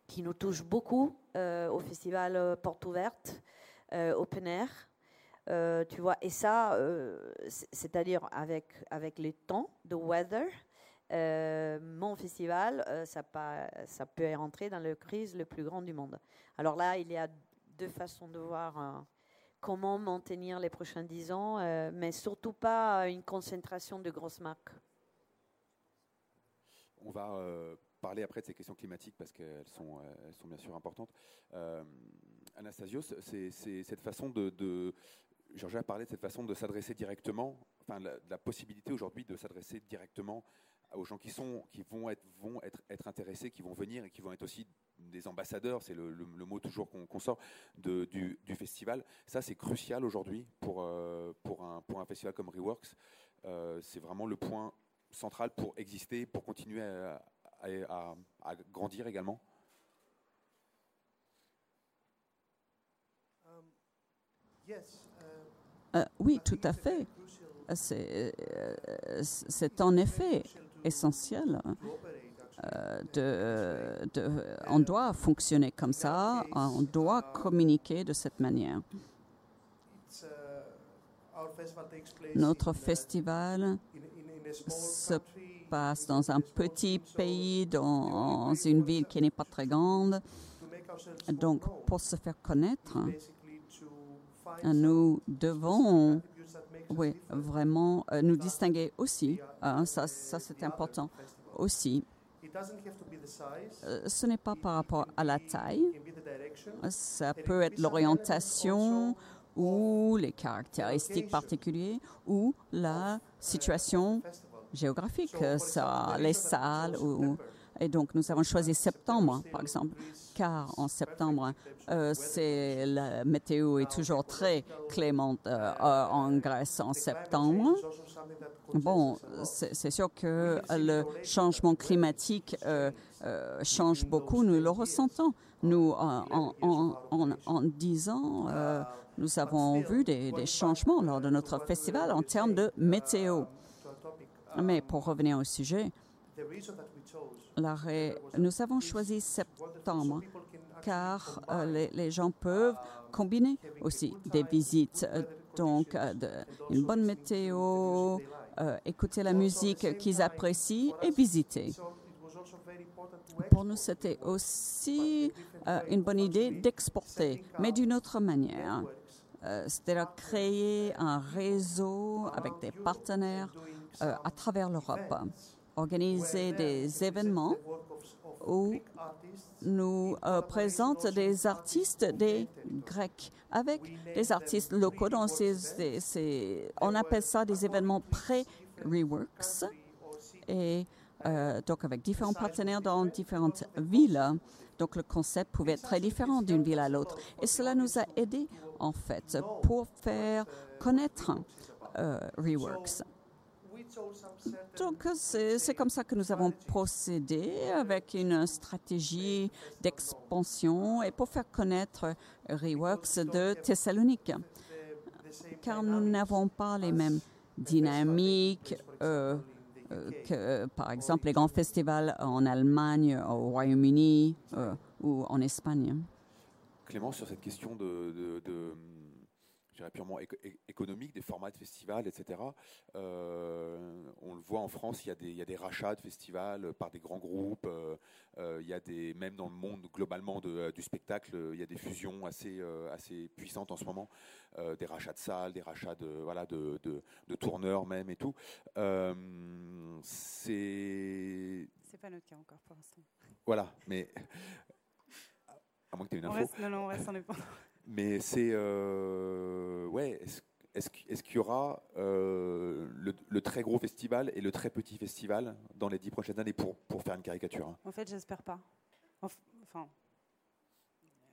qui nous touche beaucoup euh, au festival euh, Porte Ouverte, Open Air. tu vois, et ça, c'est-à-dire avec, avec les temps de weather, mon festival, ça, pas, ça peut rentrer dans le crise le plus grand du monde. Alors là, il y a deux façons de voir comment maintenir les prochains dix ans, euh, mais surtout pas une concentration de grosses marques. On va euh, parler après de ces questions climatiques parce qu'elles sont, euh, bien sûr importantes. Anastasios, c'est cette façon de, de Georges a parlé de cette façon de s'adresser directement, enfin la possibilité aujourd'hui de s'adresser directement aux gens qui, sont, qui vont, être, vont être, intéressés, qui vont venir et qui vont être aussi des ambassadeurs, c'est le, mot toujours qu'on sort de, du, festival. Ça, c'est crucial aujourd'hui pour, euh, pour, un, pour un festival comme Reworks. Euh, c'est vraiment le point central pour exister, pour continuer à, à, grandir également. Um, uh, oui, tout à fait. C'est en effet essentiel. Euh, de, de, on doit fonctionner comme ça, on doit communiquer de cette manière. Notre festival se passe dans un petit pays, dans une ville qui n'est pas très grande. Donc, pour se faire connaître, nous devons oui, vraiment euh, nous distinguer aussi. Ça, ça c'est important aussi. Euh, ce n'est pas par rapport à la taille. Ça peut être l'orientation ou les caractéristiques particulières ou la situation géographique, ça, les salles ou, et donc, nous avons choisi septembre, par exemple, car en septembre, euh, la météo est toujours très clémente euh, en Grèce en septembre. Bon, c'est sûr que le changement climatique euh, change beaucoup, nous le ressentons. Nous, en, en, 10 ans, nous avons vu des changements lors de notre festival en termes de météo. Mais pour revenir au sujet, nous avons choisi septembre car euh, les, gens peuvent combiner aussi des visites. Euh, donc, euh, une bonne météo, écouter la musique qu'ils apprécient et visiter. pour nous, c'était aussi euh, une bonne idée d'exporter, mais d'une autre manière. Euh, C'est-à-dire créer un réseau avec des partenaires à travers l'Europe, organiser des événements où nous euh, des artistes des Grecs avec des artistes locaux. Dans ces, ces- ces- on appelle ça des événements pré-reworks. Et euh, donc avec différents partenaires dans différentes villes. Donc le concept pouvait être très différent d'une ville à l'autre. Et cela nous a aidés en fait pour faire connaître euh, Reworks. Donc c'est comme ça que nous avons procédé avec une stratégie d'expansion et pour faire connaître Reworks de Thessalonique. Car nous n'avons pas les mêmes dynamiques euh, euh, que, par exemple, les grands festivals en Allemagne, au Royaume-Uni euh, ou en Espagne. Clément, sur cette question de, dirais purement éco- économique, des formats de festivals, etc., euh, on le voit en France, il y, a des, il y a des rachats de festivals par des grands groupes, euh, euh, il y a des, même dans le monde globalement de- du spectacle, il y a des fusions assez, assez puissantes en ce moment, des rachats de salles, des rachats de, voilà, de, de- de tourneurs même et tout. C'est... C'est pas notre cas encore pour l'instant. Voilà, mais... À moins que tu aies une On info. reste, non, non, on reste indépendant. Mais c'est euh, ouais. Est-ce est-ce qu'- est-ce qu'il y aura euh, le, très gros festival et le très petit festival dans les dix prochaines années pour, pour faire une caricature hein? En fait, j'espère pas. Enf- Enfin,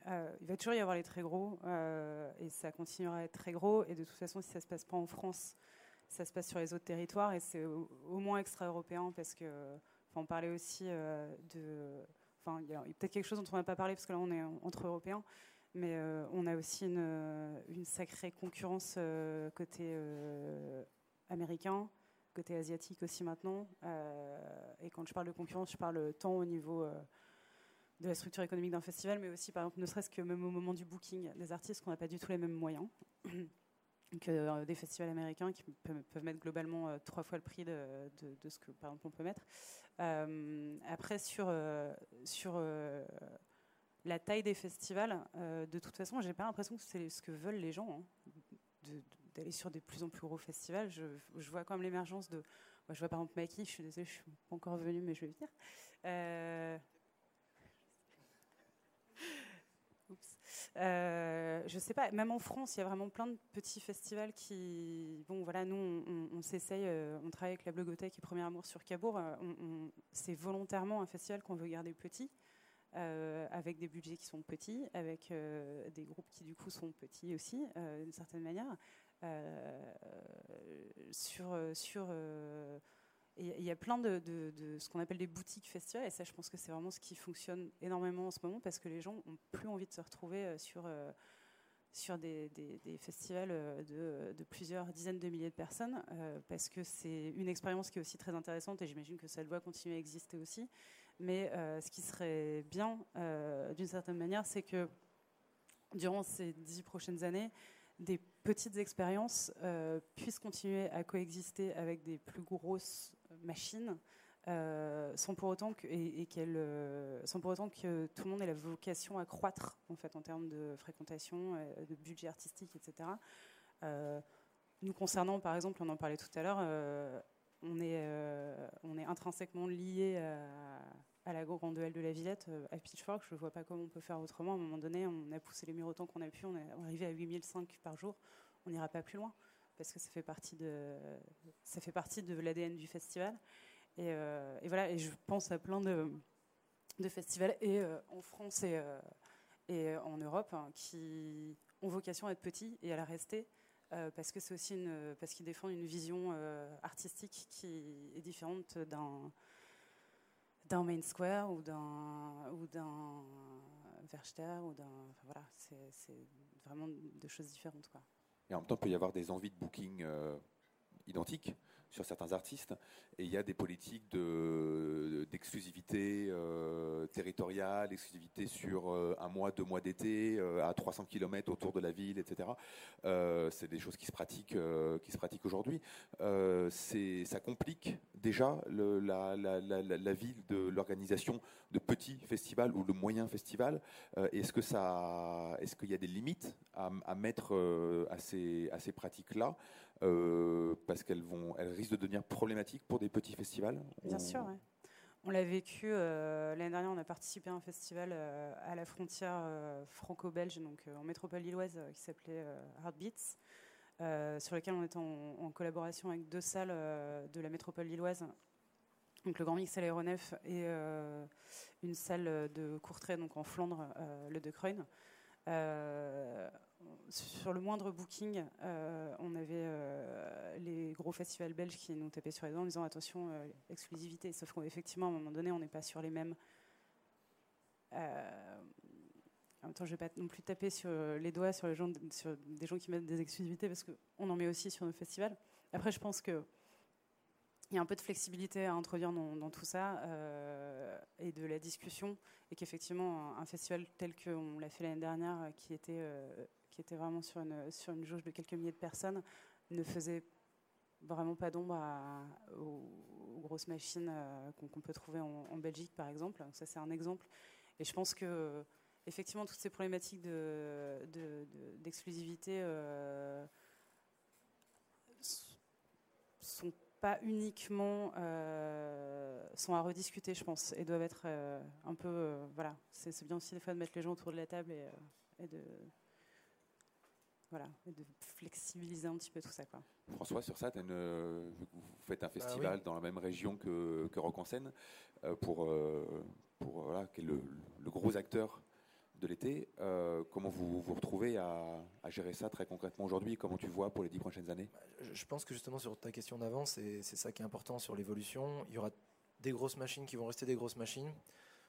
euh, il va toujours y avoir les très gros et ça continuera à être très gros. Et de toute façon, si ça se passe pas en France, ça se passe sur les autres territoires et c'est au, moins extra-européen parce que, on parlait aussi de, enfin, il y a peut-être quelque chose dont on n'a pas parlé parce que là, on est en- entre Européens. Mais euh, on a aussi une, une sacrée concurrence euh, côté euh, américain, côté asiatique aussi maintenant. Euh, et quand je parle de concurrence, je parle tant au niveau euh, de la structure économique d'un festival, mais aussi, par exemple, ne serait-ce que même au moment du booking des artistes, qu'on n'a pas du tout les mêmes moyens <clears throat> que euh, des festivals américains qui peuvent, mettre globalement euh, trois fois le prix de, de- ce que, par exemple, on peut mettre. Euh, après, sur, euh, sur euh, la taille des festivals, euh, de toute façon, j'ai pas l'impression que c'est ce que veulent les gens, hein, d'aller sur des plus en plus gros festivals. Je, vois quand même l'émergence de. je vois par exemple Maki, je suis désolée, je suis pas encore venue, mais je vais venir. Euh, Oups. Euh, je sais pas, même en France, il y a vraiment plein de petits festivals qui. Bon, voilà, nous, on, s'essaye, euh, on travaille avec la Blogothèque et Premier Amour sur Cabourg. euh, c'est volontairement un festival qu'on veut garder petit, avec des budgets qui sont petits, avec euh, des groupes qui, du coup, sont petits aussi, euh, d'une certaine manière. Euh, sur. sur euh, il y a plein de, ce qu'on appelle des boutiques festivals, et ça, je pense que c'est vraiment ce qui fonctionne énormément en ce moment, parce que les gens ont plus envie de se retrouver euh, sur, euh, sur des, festivals euh, de, de plusieurs dizaines de milliers de personnes, euh, parce que c'est une expérience qui est aussi très intéressante, et j'imagine que ça doit continuer à exister aussi. Mais euh, ce qui serait bien, euh, d'une certaine manière, c'est que durant ces dix prochaines années, des petites expériences euh, puissent continuer à coexister avec des plus grosses machines sans pour autant que et, et sans pour autant que tout le monde ait la vocation à croître en fait en termes de fréquentation, de budget artistique, etc. Nous concernant, par exemple, on en parlait tout à l'heure, on est on est intrinsèquement lié à, à la grande duel de la Villette, euh, à Pitchfork. Je ne vois pas comment on peut faire autrement. À un moment donné, on a poussé les murs autant qu'on a pu. On est arrivé à 8005 par jour. On n'ira pas plus loin parce que ça fait partie de de l'ADN du festival. Et, euh, et voilà. Et je pense à plein de, festivals et euh, en France et, en Europe hein, qui ont vocation à être petits et à la rester. parce que c'est aussi parce qu'ils défendent une vision artistique qui est différente d'un d'un Main Square ou d'un ou d'un Verster ou enfin, voilà c'est c'est vraiment deux choses différentes quoi. Et en même temps, il peut y avoir des envies de booking euh, identiques sur certains artistes, et il y a des politiques d'exclusivité euh, territoriale, exclusivité sur euh, un mois, deux mois d'été, euh, à 300 km autour de la ville, etc. c'est des choses qui se pratiquent, qui pratiquent aujourd'hui. ça complique déjà la, la, vie de l'organisation de petits festivals ou de moyens festivals. est-ce que est-ce qu'il y a des limites à, mettre à ces pratiques-là? Euh, parce qu'elles vont, elles risquent de devenir problématiques pour des petits festivals. Bien sûr. On l'a vécu euh, l'année dernière. On a participé à un festival euh, à la frontière franco-belge, donc en métropole lilloise, qui s'appelait Heartbeats, sur lequel on était en, collaboration avec deux salles de la métropole lilloise. Donc le Grand Mix à l'Aéronef et une salle de Courtrai, donc en Flandre, le De Kreun sur le moindre booking, euh, on avait euh, les gros festivals belges qui nous tapaient sur les doigts en disant attention, euh, exclusivité. Sauf qu'effectivement, à un moment donné, on n'est pas sur les mêmes. en même temps, je ne vais pas non plus taper sur les doigts sur, les gens, sur des gens qui mettent des exclusivités parce qu'on en met aussi sur nos festivals. Après, je pense que il y a un peu de flexibilité à introduire dans, tout ça et de la discussion et qu'effectivement un, festival tel qu'on l'a fait l'année dernière qui était qui était vraiment sur une, sur une jauge de quelques milliers de personnes, ne faisait vraiment pas d'ombre aux, grosses machines euh, qu'on peut trouver en, Belgique, par exemple. ça, c'est un exemple. Et je pense que, effectivement, toutes ces problématiques d'exclusivité de, euh, sont pas uniquement euh, sont à rediscuter, je pense, et doivent être un peu, voilà, c'est bien aussi des fois de mettre les gens autour de la table et, et de voilà, et de flexibiliser un petit peu tout ça. Quoi. François, sur ça, vous faites un bah festival dans la même région que, que Rock en scène, euh, pour, euh, pour voilà, qui est le, gros acteur de l'été. Euh, comment vous vous retrouvez à, gérer ça très concrètement aujourd'hui? Comment tu vois pour les dix prochaines années? Bah, Je pense que justement sur ta question d'avant, c'est ça qui est important sur l'évolution. Il y aura des grosses machines qui vont rester des grosses machines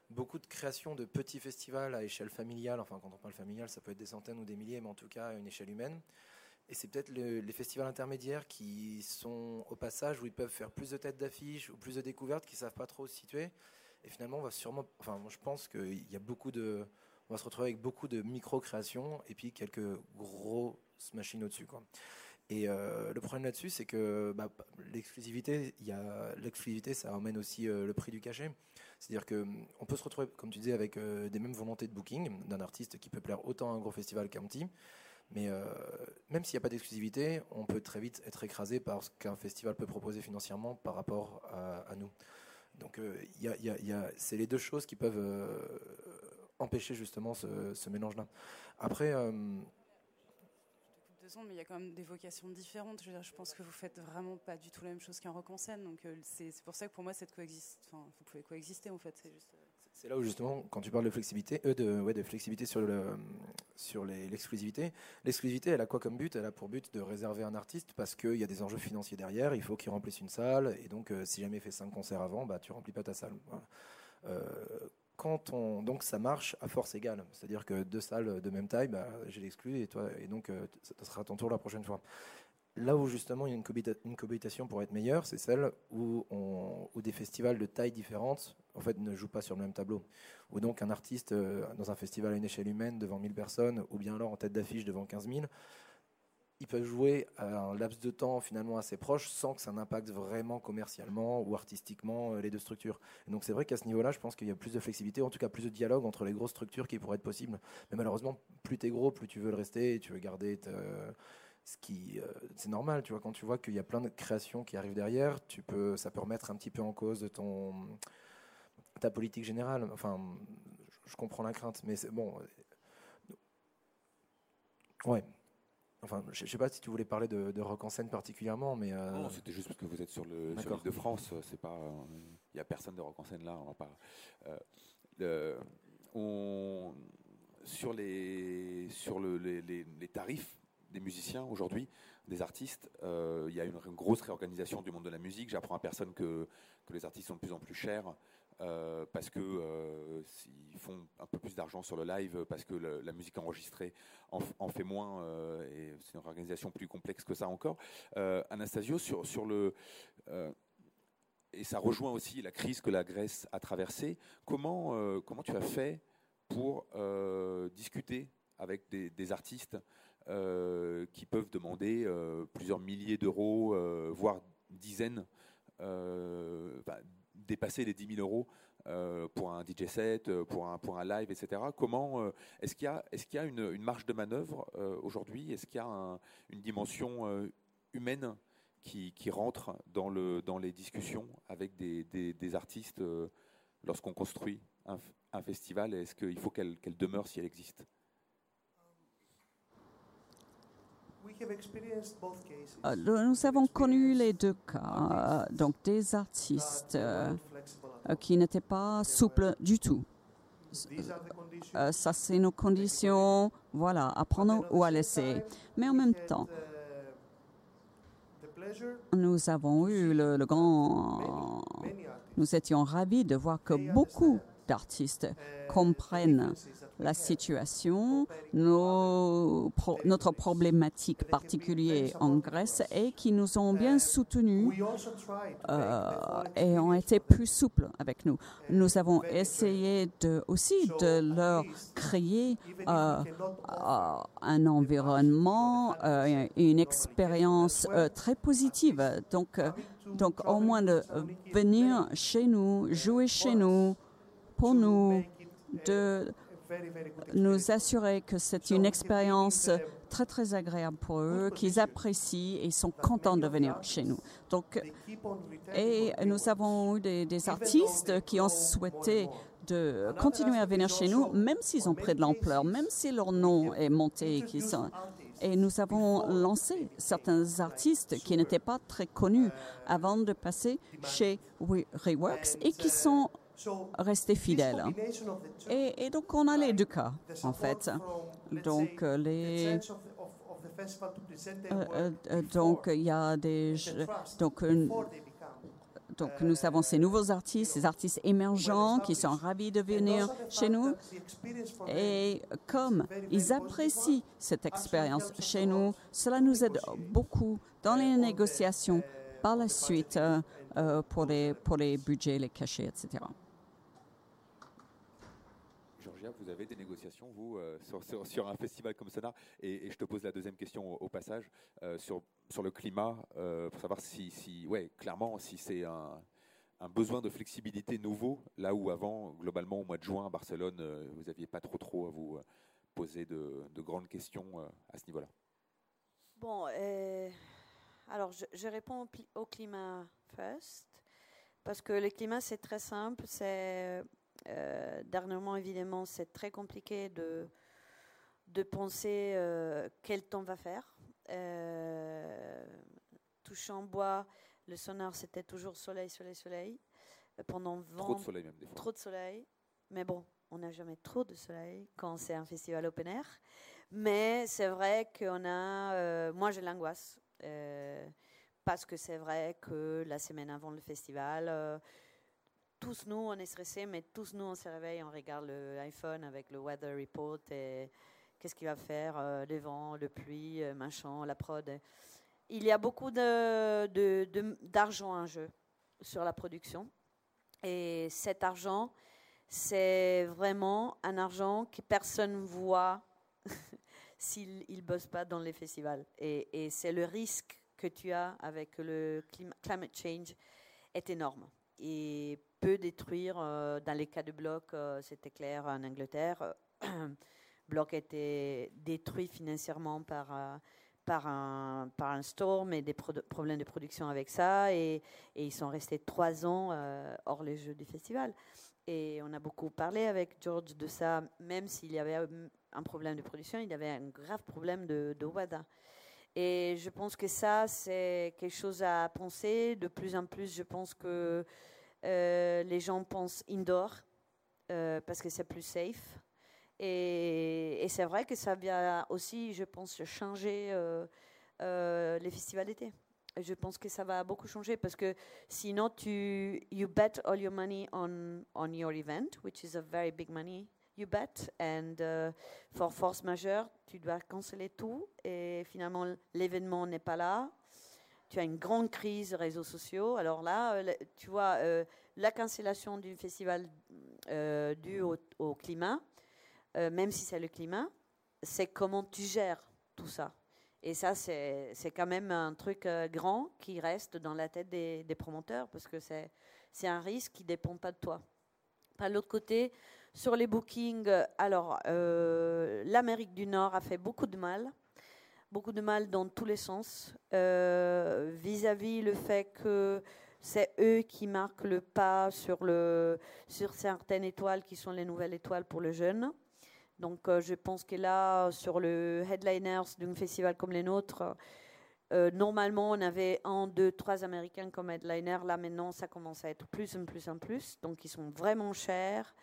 beaucoup de créations de petits festivals à échelle familiale. Enfin, quand on parle familial, ça peut être des centaines ou des milliers, mais en tout cas à une échelle humaine. Et c'est peut-être les festivals intermédiaires qui sont au passage où ils peuvent faire plus de têtes d'affiches ou plus de découvertes, qui savent pas trop se situer. Et finalement, on va sûrement. Enfin, je pense qu'il y a beaucoup de. On va se retrouver avec beaucoup de micro-créations et puis quelques grosses machines au-dessus. Et euh, le problème là-dessus, c'est que bah, l'exclusivité, y a l'exclusivité, ça emmène aussi euh, le prix du cachet. C'est-à-dire que on peut se retrouver, comme tu disais, avec euh, des mêmes volontés de booking d'un artiste qui peut plaire autant à un gros festival qu'à un petit. Mais même s'il n'y a pas d'exclusivité, on peut très vite être écrasé par ce qu'un festival peut proposer financièrement par rapport à, nous. Donc, a, c'est les deux choses qui peuvent empêcher justement ce, ce mélange-là. Après mais il y a quand même des vocations différentes. Je, pense que vous faites vraiment pas du tout la même chose qu'un rock en scène. Donc euh, c'est pour ça que pour moi, cette coexiste, enfin, vous pouvez coexister en fait. Euh, c'est là où justement, quand tu parles de flexibilité, euh, de, ouais, de flexibilité sur le, sur l'exclusivité, l'exclusivité, elle a quoi comme but? Elle a pour but de réserver un artiste parce qu'il y a des enjeux financiers derrière. Il faut qu'il remplisse une salle et donc si jamais il fait cinq concerts avant, bah tu remplis pas ta salle. Quand on donc ça marche à force égale, c'est-à-dire que deux salles de même taille, bah, j'ai l'exclu et toi et donc euh, ça sera ton tour la prochaine fois. Là où justement il y a une, cohabitation pour être meilleure, c'est celle où, des festivals de taille différentes en fait ne jouent pas sur le même tableau. Où donc un artiste euh, dans un festival à une échelle humaine devant 1000 personnes, ou bien alors en tête d'affiche devant 15 000, ils peuvent jouer à un laps de temps finalement assez proche sans que ça n'impacte vraiment commercialement ou artistiquement euh, les deux structures. donc c'est vrai qu'à ce niveau-là, je pense qu'il y a plus de flexibilité, en tout cas plus de dialogue entre les grosses structures qui pourraient être possibles. Mais malheureusement, plus tu es gros, plus tu veux le rester, et tu veux garder ce qui euh, c'est normal, tu vois, quand tu vois qu'il y a plein de créations qui arrivent derrière, tu peux, ça peut remettre un petit peu en cause ton ta politique générale. Enfin, je comprends la crainte, mais c'est bon. Ouais. Enfin, je ne sais pas si tu voulais parler de, rock en scène particulièrement, mais euh, non, c'était juste parce que vous êtes sur le sur l'île de France. C'est pas, il n'y a personne de rock en scène là. On va pas. Euh, on, sur les sur le, les, les, tarifs des musiciens aujourd'hui, des artistes, euh, il y a une, grosse réorganisation du monde de la musique. J'apprends à personne que, que les artistes sont de plus en plus chers parce que ils font un peu plus d'argent sur le live, parce que la musique enregistrée en, fait moins, et c'est une organisation plus complexe que ça encore. Anastasio, sur, le et ça rejoint aussi la crise que la Grèce a traversée. Comment, comment tu as fait pour discuter avec des, artistes qui peuvent demander plusieurs milliers d'euros, voire dizaines dépasser les 10 000 euros euh, pour un DJ set, euh, pour un, pour un live, etc. Comment euh, est-ce qu'il y a, est-ce qu'il y a une, marge de manœuvre aujourd'hui? Est-ce qu'il y a une dimension humaine qui, rentre dans, le, dans les discussions avec des, artistes lorsqu'on construit un, un festival? Est-ce qu'il faut qu'elle demeure si elle existe Euh, nous avons connu les deux cas, donc des artistes euh, qui n'étaient pas souples du tout. Euh, ça, c'est nos conditions, voilà, à prendre ou à laisser. Mais en même temps, nous avons eu le, le grand... Nous étions ravis de voir que beaucoup d'artistes comprennent la situation, notre problématique particulière en Grèce et qui nous ont bien soutenus euh, et ont été plus souples avec nous. Nous avons essayé aussi de leur créer euh, euh, un environnement, une expérience très positive. Donc, donc, au moins de venir chez nous, jouer chez nous, pour nous, de nous assurer que c'est une expérience très très agréable pour eux, qu'ils apprécient et sont contents de venir chez nous. Donc, et nous avons eu des, artistes qui ont souhaité de continuer à venir chez nous, même s'ils ont pris de l'ampleur, même si leur nom est monté. Sont, et nous avons lancé certains artistes qui n'étaient pas très connus avant de passer chez Reworks et qui sont rester fidèle. Et, donc on a les deux cas, en fait. Donc les euh, euh, donc il y a des donc donc nous avons ces nouveaux artistes, ces artistes émergents qui sont ravis de venir chez nous. Et comme ils apprécient cette expérience chez nous, cela nous aide beaucoup dans les négociations par la suite euh, pour, les, pour les budgets, les cachets, etc vous avez des négociations, vous, euh, sur, un festival comme Sonar et, je te pose la deuxième question au, passage, euh, sur, sur le climat, euh, pour savoir si, si ouais, clairement, si c'est un, besoin de flexibilité nouveau, là où avant, globalement, au mois de juin, à Barcelone, vous n'aviez pas trop, trop à vous poser de, grandes questions à ce niveau-là. Bon, alors je, je réponds au climat first, parce que le climat, c'est très simple, c'est euh, dernièrement, évidemment, c'est très compliqué de, de penser euh, quel temps va faire. Euh, touchant bois, le sonar, c'était toujours soleil, soleil, soleil. Pendant vent, trop de soleil même des fois. Trop de soleil. Mais bon, on n'a jamais trop de soleil quand c'est un festival open air. Mais c'est vrai qu'on a... moi, j'ai l'angoisse. parce que c'est vrai que la semaine avant le festival tous nous, on est stressés, mais tous nous, on se réveille, on regarde l'iPhone avec le weather report et qu'est-ce qu'il va faire, euh, le vent, le pluie, euh, machin, la prod. Il y a beaucoup d'argent en jeu sur la production. Et cet argent, c'est vraiment un argent que personne ne voit <laughs> s'il ne bosse pas dans les festivals. Et, c'est le risque que tu as avec le climate change est énorme. Peut détruire, euh, dans les cas de bloc, euh, c'était clair en Angleterre, <clears throat> bloc était détruit financièrement par, euh, par, un, storm et des problèmes de production avec ça. Et, et ils sont restés trois ans hors les jeux du festival. Et on a beaucoup parlé avec George de ça, même s'il y avait un problème de production, il y avait un grave problème de, de WADA. Et je pense que ça, c'est quelque chose à penser. De plus en plus, je pense que euh, les gens pensent indoor euh, parce que c'est plus safe. Et, c'est vrai que ça vient aussi, je pense, changer euh, les festivals d'été. je pense que ça va beaucoup changer parce que sinon, tu you bet all your money on, on your event, which is a very big money you bet. And uh, for force majeure, tu dois canceller tout et finalement, l'événement n'est pas là. Tu as une grande crise réseaux sociaux. Alors là, euh, tu vois, euh, la cancellation du festival euh, dû au, climat, même si c'est le climat, c'est comment tu gères tout ça. Et ça, c'est quand même un truc grand qui reste dans la tête des, des promoteurs parce que c'est un risque qui ne dépend pas de toi. Par l'autre côté, sur les bookings, alors euh, l'Amérique du Nord a fait beaucoup de mal, beaucoup de mal dans tous les sens, euh, vis-à-vis le fait que c'est eux qui marquent le pas sur, le, sur certaines étoiles qui sont les nouvelles étoiles pour le jeune. Donc euh, je pense que là, sur le headliners d'un festival comme les nôtres, normalement, on avait un, deux, trois Américains comme headliner. Là, maintenant, ça commence à être plus en plus en plus. Donc, ils sont vraiment chers.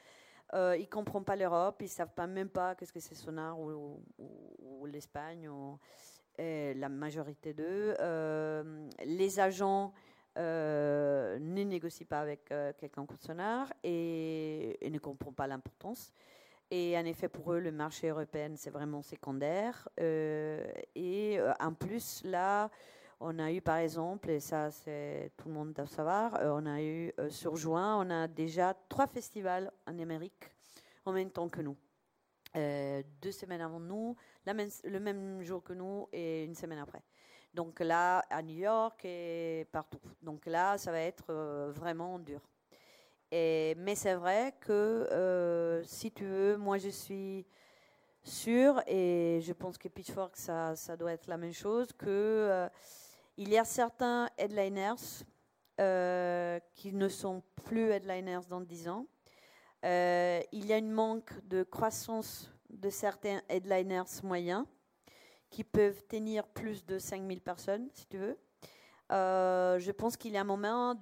Euh, ils ne comprennent pas l'Europe, ils ne savent pas même pas qu'est-ce que c'est Sonar ou, l'Espagne, ou, la majorité d'eux. Euh, les agents euh, ne négocient pas avec quelqu'un comme Sonar et, ne comprennent pas l'importance. Et en effet, pour eux, le marché européen, c'est vraiment secondaire. et en plus, là, on a eu, par exemple, et ça, c'est tout le monde doit savoir, euh, on a eu euh, sur juin, on a déjà trois festivals en Amérique en même temps que nous. Euh, deux semaines avant nous, le même jour que nous et une semaine après. Donc là, à New York et partout. Donc là, ça va être vraiment dur. Mais c'est vrai que si tu veux, moi je suis sûre, et je pense que Pitchfork, ça, ça doit être la même chose, que il y a certains headliners euh, qui ne sont plus headliners dans 10 ans. Euh, il y a une manque de croissance de certains headliners moyens qui peuvent tenir plus de 5000 personnes, si tu veux. Euh, je pense qu'il y a un moment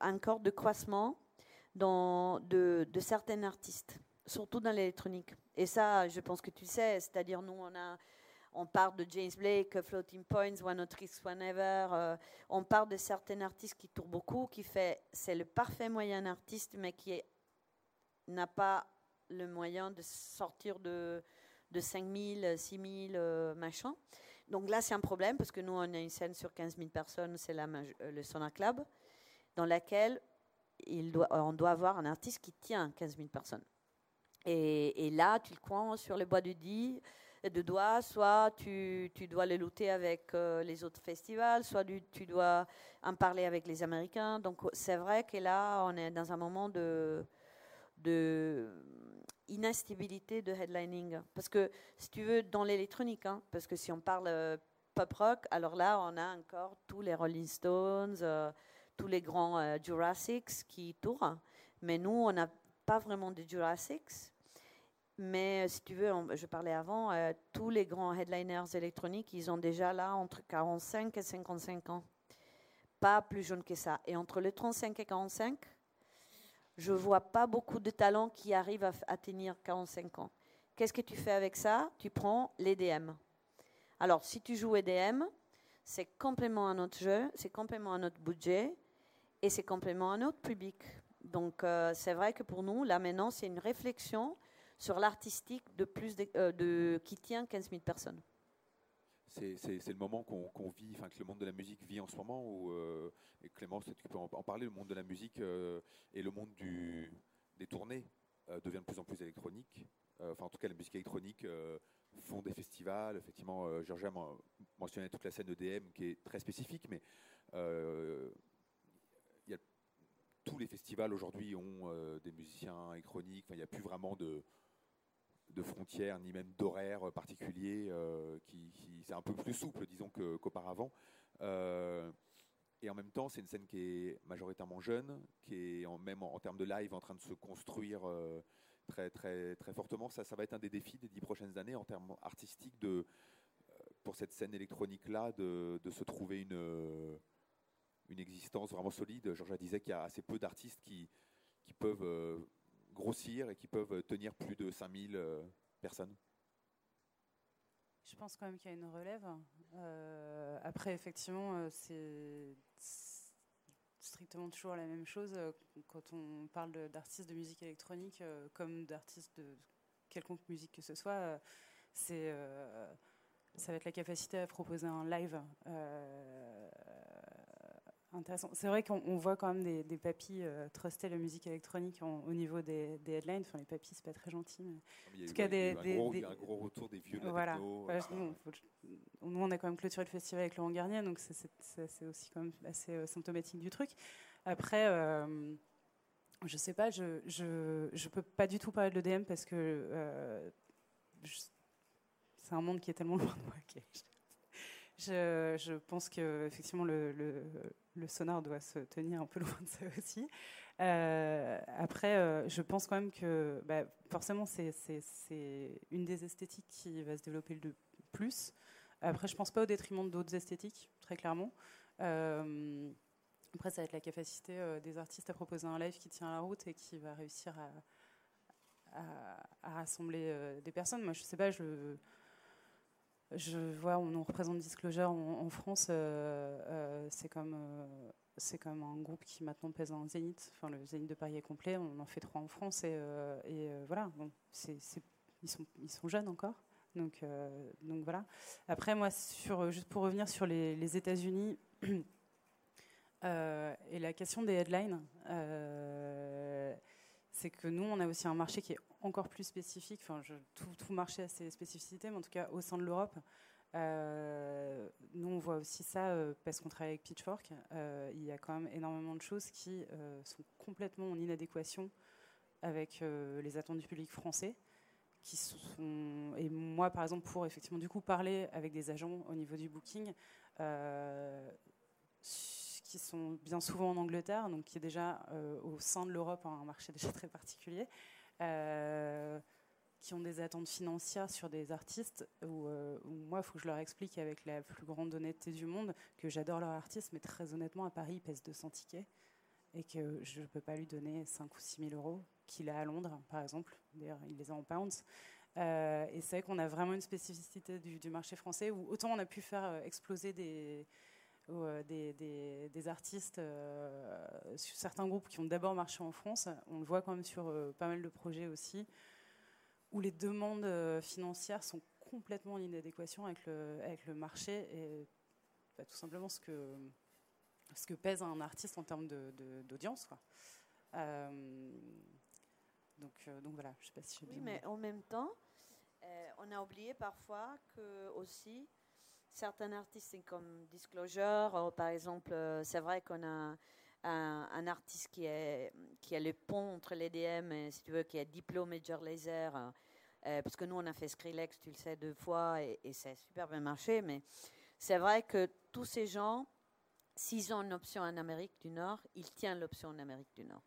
encore de croissement dans, de, de certains artistes, surtout dans l'électronique. Et ça, je pense que tu sais, c'est-à-dire nous, on a on parle de James Blake, Floating Points, One Not Tricks Whenever. Euh, on parle de certains artistes qui tournent beaucoup, qui fait, c'est le parfait moyen artiste, mais qui n'a pas le moyen de sortir de, de 5000, 6000, euh, machin. Donc là, c'est un problème parce que nous, on a une scène sur 15 000 personnes, c'est euh, le Sonar Club, dans laquelle on doit avoir un artiste qui tient 15 000 personnes. Et, et là, tu le coins sur le bois du dit de doigts, soit tu, tu dois le lutter avec euh, les autres festivals, soit tu, dois en parler avec les Américains. Donc c'est vrai que là, on est dans un moment de, de instabilité de headlining. Parce que si tu veux, dans l'électronique, hein, parce que si on parle euh, pop rock, alors là, on a encore tous les Rolling Stones, euh, tous les grands Jurassics qui tournent. Mais nous, on n'a pas vraiment de Jurassics. Mais euh, si tu veux, je parlais avant, euh, tous les grands headliners électroniques, ils ont déjà là entre 45 et 55 ans. Pas plus jeunes que ça. Et entre les 35 et 45, je ne vois pas beaucoup de talents qui arrivent à, tenir 45 ans. Qu'est-ce que tu fais avec ça? Tu prends l'EDM. Alors, si tu joues EDM, c'est complément à notre jeu, c'est complément à notre budget et c'est complément à notre public. Donc, euh, c'est vrai que pour nous, là maintenant, c'est une réflexion sur l'artistique de plus de, euh, qui tient 15 000 personnes. C'est le moment qu'on vit, enfin que le monde de la musique vit en ce moment, où, euh, et Clément, tu peux en, parler, le monde de la musique euh, et le monde des tournées devient de plus en plus électronique. enfin, en tout cas, la musique électronique font des festivals. Effectivement, Georgia mentionnait toute la scène EDM qui est très spécifique, mais tous les festivals aujourd'hui ont des musiciens électroniques. Il n'y a plus vraiment de de frontières ni même d'horaires particuliers, euh, qui, c'est un peu plus souple, disons, qu'auparavant. Euh, et en même temps, c'est une scène qui est majoritairement jeune, qui est même en, termes de live en train de se construire euh, très, très, très fortement. Ça, ça va être un des défis des dix prochaines années en termes artistiques de, pour cette scène électronique-là de, de, se trouver une, une existence vraiment solide. Georges disait qu'il y a assez peu d'artistes qui, qui peuvent grossir et qui peuvent tenir plus de 5000 euh, personnes Je pense quand même qu'il y a une relève. après, effectivement, c'est strictement toujours la même chose quand on parle d'artistes de, musique électronique comme d'artistes de quelconque musique que ce soit. c'est ça va être la capacité à proposer un live euh, intéressant. C'est vrai qu'on voit quand même des, des papis euh, truster la musique électronique au niveau des, headlines. Enfin, les papis, c'est pas très gentil. Mais... Il y a, en tout cas, des, il y a un, gros, retour des vieux de voilà. nous, on a quand même clôturé le festival avec Laurent Garnier, donc c'est aussi quand même assez euh, symptomatique du truc. Après, euh, je sais pas, je, je, je, peux pas du tout parler de l'EDM parce que euh, c'est un monde qui est tellement <laughs> loin de moi. Je, je, pense que effectivement le, le, le, sonar doit se tenir un peu <laughs> loin de ça aussi. Euh, après, euh, je pense quand même que bah, forcément c'est une des esthétiques qui va se développer le plus. Après, je pense pas au détriment d'autres esthétiques, très clairement. Euh, après, ça va être la capacité des artistes à proposer un live qui tient la route et qui va réussir à, rassembler des personnes. Moi, je sais pas, je vois, on, représente Disclosure en, France, euh, euh, c'est comme, euh, c'est un groupe qui maintenant pèse un Zénith. Enfin, le Zénith de Paris est complet, on en fait trois en France et, voilà. Bon, ils, sont, ils sont jeunes encore. Donc, donc voilà. Après, moi, sur, juste pour revenir sur les, les États-Unis <clears throat> et la question des headlines, c'est que nous, on a aussi un marché qui est encore plus spécifique. Enfin, tout, marché a ses spécificités, mais en tout cas, au sein de l'Europe, euh, nous, on voit aussi ça euh, parce qu'on travaille avec Pitchfork. Euh, il y a quand même énormément de choses qui sont complètement en inadéquation avec les attentes du public français. Et moi, par exemple, pour effectivement du coup parler avec des agents au niveau du booking, qui sont bien souvent en Angleterre, donc qui est déjà euh, au sein de l'Europe un marché <laughs> déjà très particulier, euh, qui ont des attentes financières sur des artistes où, euh, moi, il faut que je leur explique avec la plus grande honnêteté du monde que j'adore leur artiste, mais très honnêtement, à Paris, il pèse 200 tickets et que je ne peux pas lui donner 5 ou 6 000 euros qu'il a à Londres, par exemple. D'ailleurs, il les a en pounds. et c'est vrai qu'on a vraiment une spécificité du, marché français où autant on a pu faire exploser des, euh, des, artistes, euh, sur certains groupes qui ont d'abord marché en France. On le voit quand même sur euh, pas mal de projets aussi, où les demandes financières sont complètement en inadéquation avec le, avec le marché et bah, tout simplement ce que, ce que pèse un artiste en termes d'audience. donc, donc voilà, je sais pas si Oui, mais en même temps, on a oublié parfois que aussi certains artistes comme Disclosure, par exemple, euh, c'est vrai qu'on a un, artiste qui, est, qui a le pont entre l'EDM et, si tu veux, qui est diplôme Major Laser, euh, euh, parce que nous, on a fait Skrillex, tu le sais, deux fois, et, et c'est super bien marché, mais c'est vrai que tous ces gens, s'ils ont une option en Amérique du Nord, ils tiennent l'option en Amérique du Nord.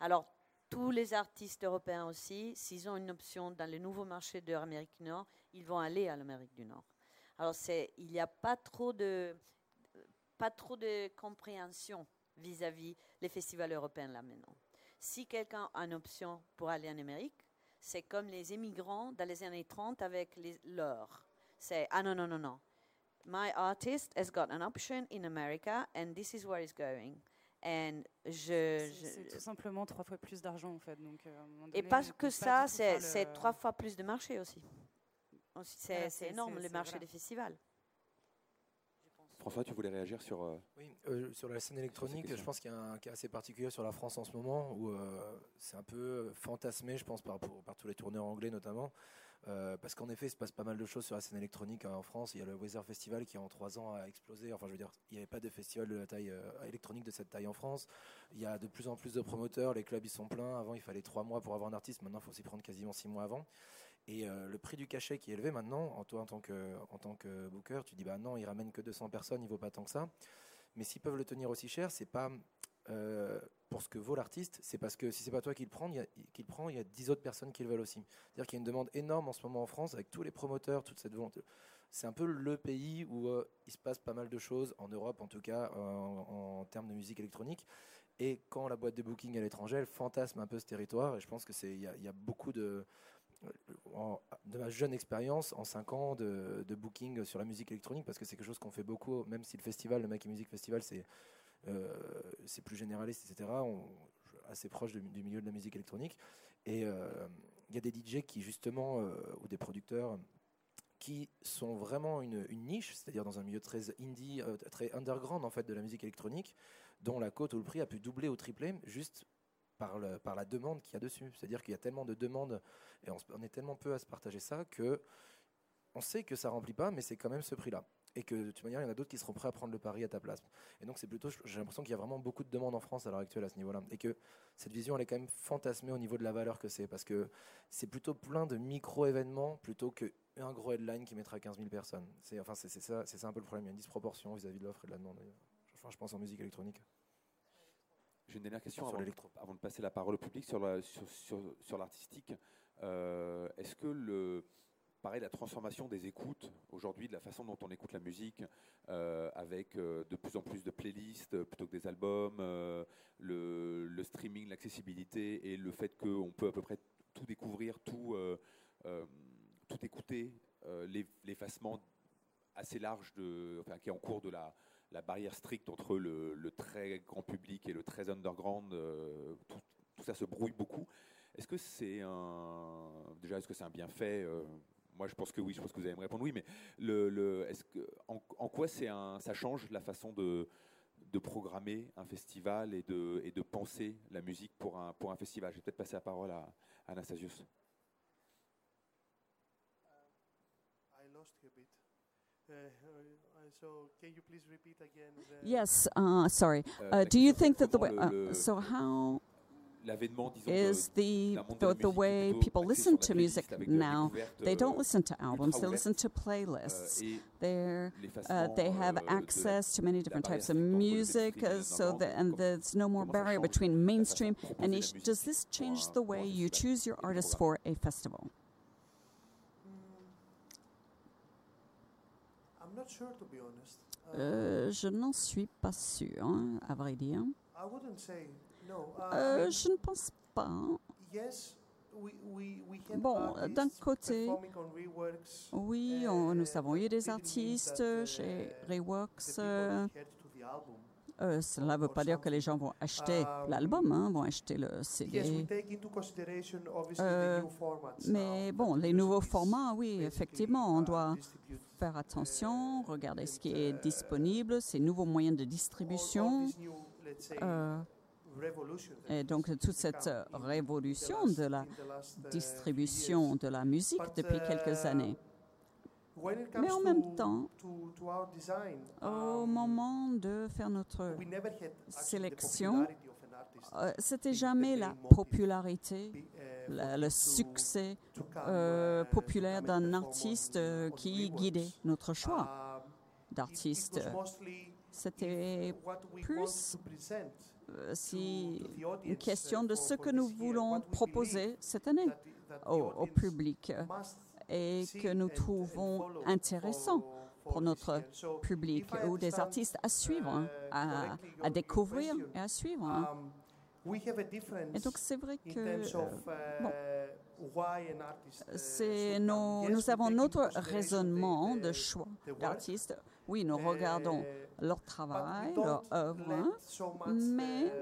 Alors, tous les artistes européens aussi, s'ils ont une option dans le nouveau marché de l'Amérique du Nord, ils vont aller à l'Amérique du Nord. Alors, il n'y a pas trop de, pas trop de compréhension vis-à-vis les festivals européens là maintenant. Si quelqu'un a une option pour aller en Amérique, c'est comme les immigrants dans les années 30 avec leurs. C'est ah non, non, non, non. My artist has got an option in America and this is where he's going. And je, c'est tout simplement trois fois plus d'argent en fait. Donc, euh, et parce que ça, c'est trois fois plus de marché aussi. C'est énorme le marché des festivals. François, tu voulais réagir sur. Euh, oui, euh, sur la scène électronique, je pense qu'il y a un cas assez particulier sur la France en ce moment où euh, c'est un peu fantasmé, je pense, par, par tous les tourneurs anglais notamment. parce qu'en effet, il se passe pas mal de choses sur la scène électronique hein, en France. Il y a le Weather Festival qui, en trois ans, a explosé. Enfin, je veux dire, il n'y avait pas de festival de la taille électronique de cette taille en France. Il y a de plus en plus de promoteurs. Les clubs, ils sont pleins. Avant, il fallait trois mois pour avoir un artiste. Maintenant, il faut s'y prendre quasiment six mois avant. Et euh, le prix du cachet qui est élevé maintenant, en toi en tant que, en tant que booker, tu dis bah non, il ramène que 200 personnes, il vaut pas tant que ça. Mais s'ils peuvent le tenir aussi cher, c'est pas euh, pour ce que vaut l'artiste, c'est parce que si c'est pas toi qui le prends, il y a, prend, il y a 10 autres personnes qui le veulent aussi. C'est-à-dire qu'il y a une demande énorme en ce moment en France avec tous les promoteurs, toute cette volonté. C'est un peu le pays où euh, il se passe pas mal de choses, en Europe en tout cas, en, termes de musique électronique. Et quand la boîte de booking à l'étranger, elle fantasme un peu ce territoire. Et je pense que y, a beaucoup de de ma jeune expérience, en 5 ans de, booking sur la musique électronique, parce que c'est quelque chose qu'on fait beaucoup, même si le festival, le Mac Music Festival, c'est c'est plus généraliste, etc. Assez proche du milieu de la musique électronique. Et il y a des DJ qui, justement, ou des producteurs qui sont vraiment une, niche, c'est-à-dire dans un milieu très indie, très underground en fait de la musique électronique, dont la cote ou le prix a pu doubler ou tripler juste par, le, par la demande qu'il y a dessus. C'est-à-dire qu'il y a tellement de demandes et on, est tellement peu à se partager ça que on sait que ça remplit pas, mais c'est quand même ce prix-là. Et que de toute manière, il y en a d'autres qui seront prêts à prendre le pari à ta place. Et donc, c'est plutôt, j'ai l'impression qu'il y a vraiment beaucoup de demandes en France à l'heure actuelle à ce niveau-là. Et que cette vision, elle est quand même fantasmée au niveau de la valeur que c'est. Parce que c'est plutôt plein de micro-événements plutôt qu'un gros headline qui mettra 15 000 personnes. C'est, enfin, c'est, ça, ça un peu le problème. Il y a une disproportion vis-à-vis de l'offre et de la demande. Enfin, je pense en musique électronique. J'ai une dernière question avant, avant, de passer la parole au public sur, sur, l'artistique. Est-ce que la transformation des écoutes aujourd'hui, de la façon dont on écoute la musique, euh, avec euh, de plus en plus de playlists plutôt que des albums, le, streaming, l'accessibilité et le fait qu'on peut à peu près tout découvrir, tout, écouter, l'effacement assez large de, enfin, qui est en cours de la, barrière stricte entre le, très grand public et le très underground, euh, tout, ça se brouille beaucoup. Est-ce que c'est un déjà est-ce que c'est un bienfait euh, Moi, je pense que oui. Je pense que vous allez me répondre oui. Mais le, est-ce que en, quoi c'est un ça change la façon de de programmer un festival et de, et de penser la musique pour un, pour un festival? Je vais peut-être passer la parole à, Anastasius. Yes, uh, sorry. Uh, do you think that the way, uh, so how is the, the, the way people listen to music now? They don't listen to albums; they listen to playlists. They're, uh, they have access to many different types of music, uh, so that, and there's no more barrier between mainstream and niche. Does this change the way you choose your artists for a festival? Euh, je n'en suis pas sûr, hein, à vrai dire. Euh, um, je ne pense pas. Bon, d'un côté, oui, on, nous avons eu des artistes uh, chez Reworks. Euh, euh, cela ne veut pas dire que les gens vont acheter um, l'album, hein, vont acheter le CD. Euh, mais bon, les nouveaux formats, oui, effectivement, on uh, doit faire attention, regarder ce qui est disponible, ces nouveaux moyens de distribution. Euh, et donc toute cette révolution de la distribution de la musique depuis quelques années. Mais en même temps, au um, moment de faire notre sélection, euh, c'était jamais la popularité, uh, le succès euh, uh, populaire d'un artiste euh, qui guidait notre choix um, d'artiste. C'était plus si une question de ce que nous voulons proposer cette année au public et que nous trouvons intéressant pour notre public ou des artistes à suivre, hein, à, découvrir et à suivre. Et donc c'est vrai que euh, c'est nous avons notre raisonnement de choix d'artistes. Oui, nous regardons leur travail, leur œuvre, mais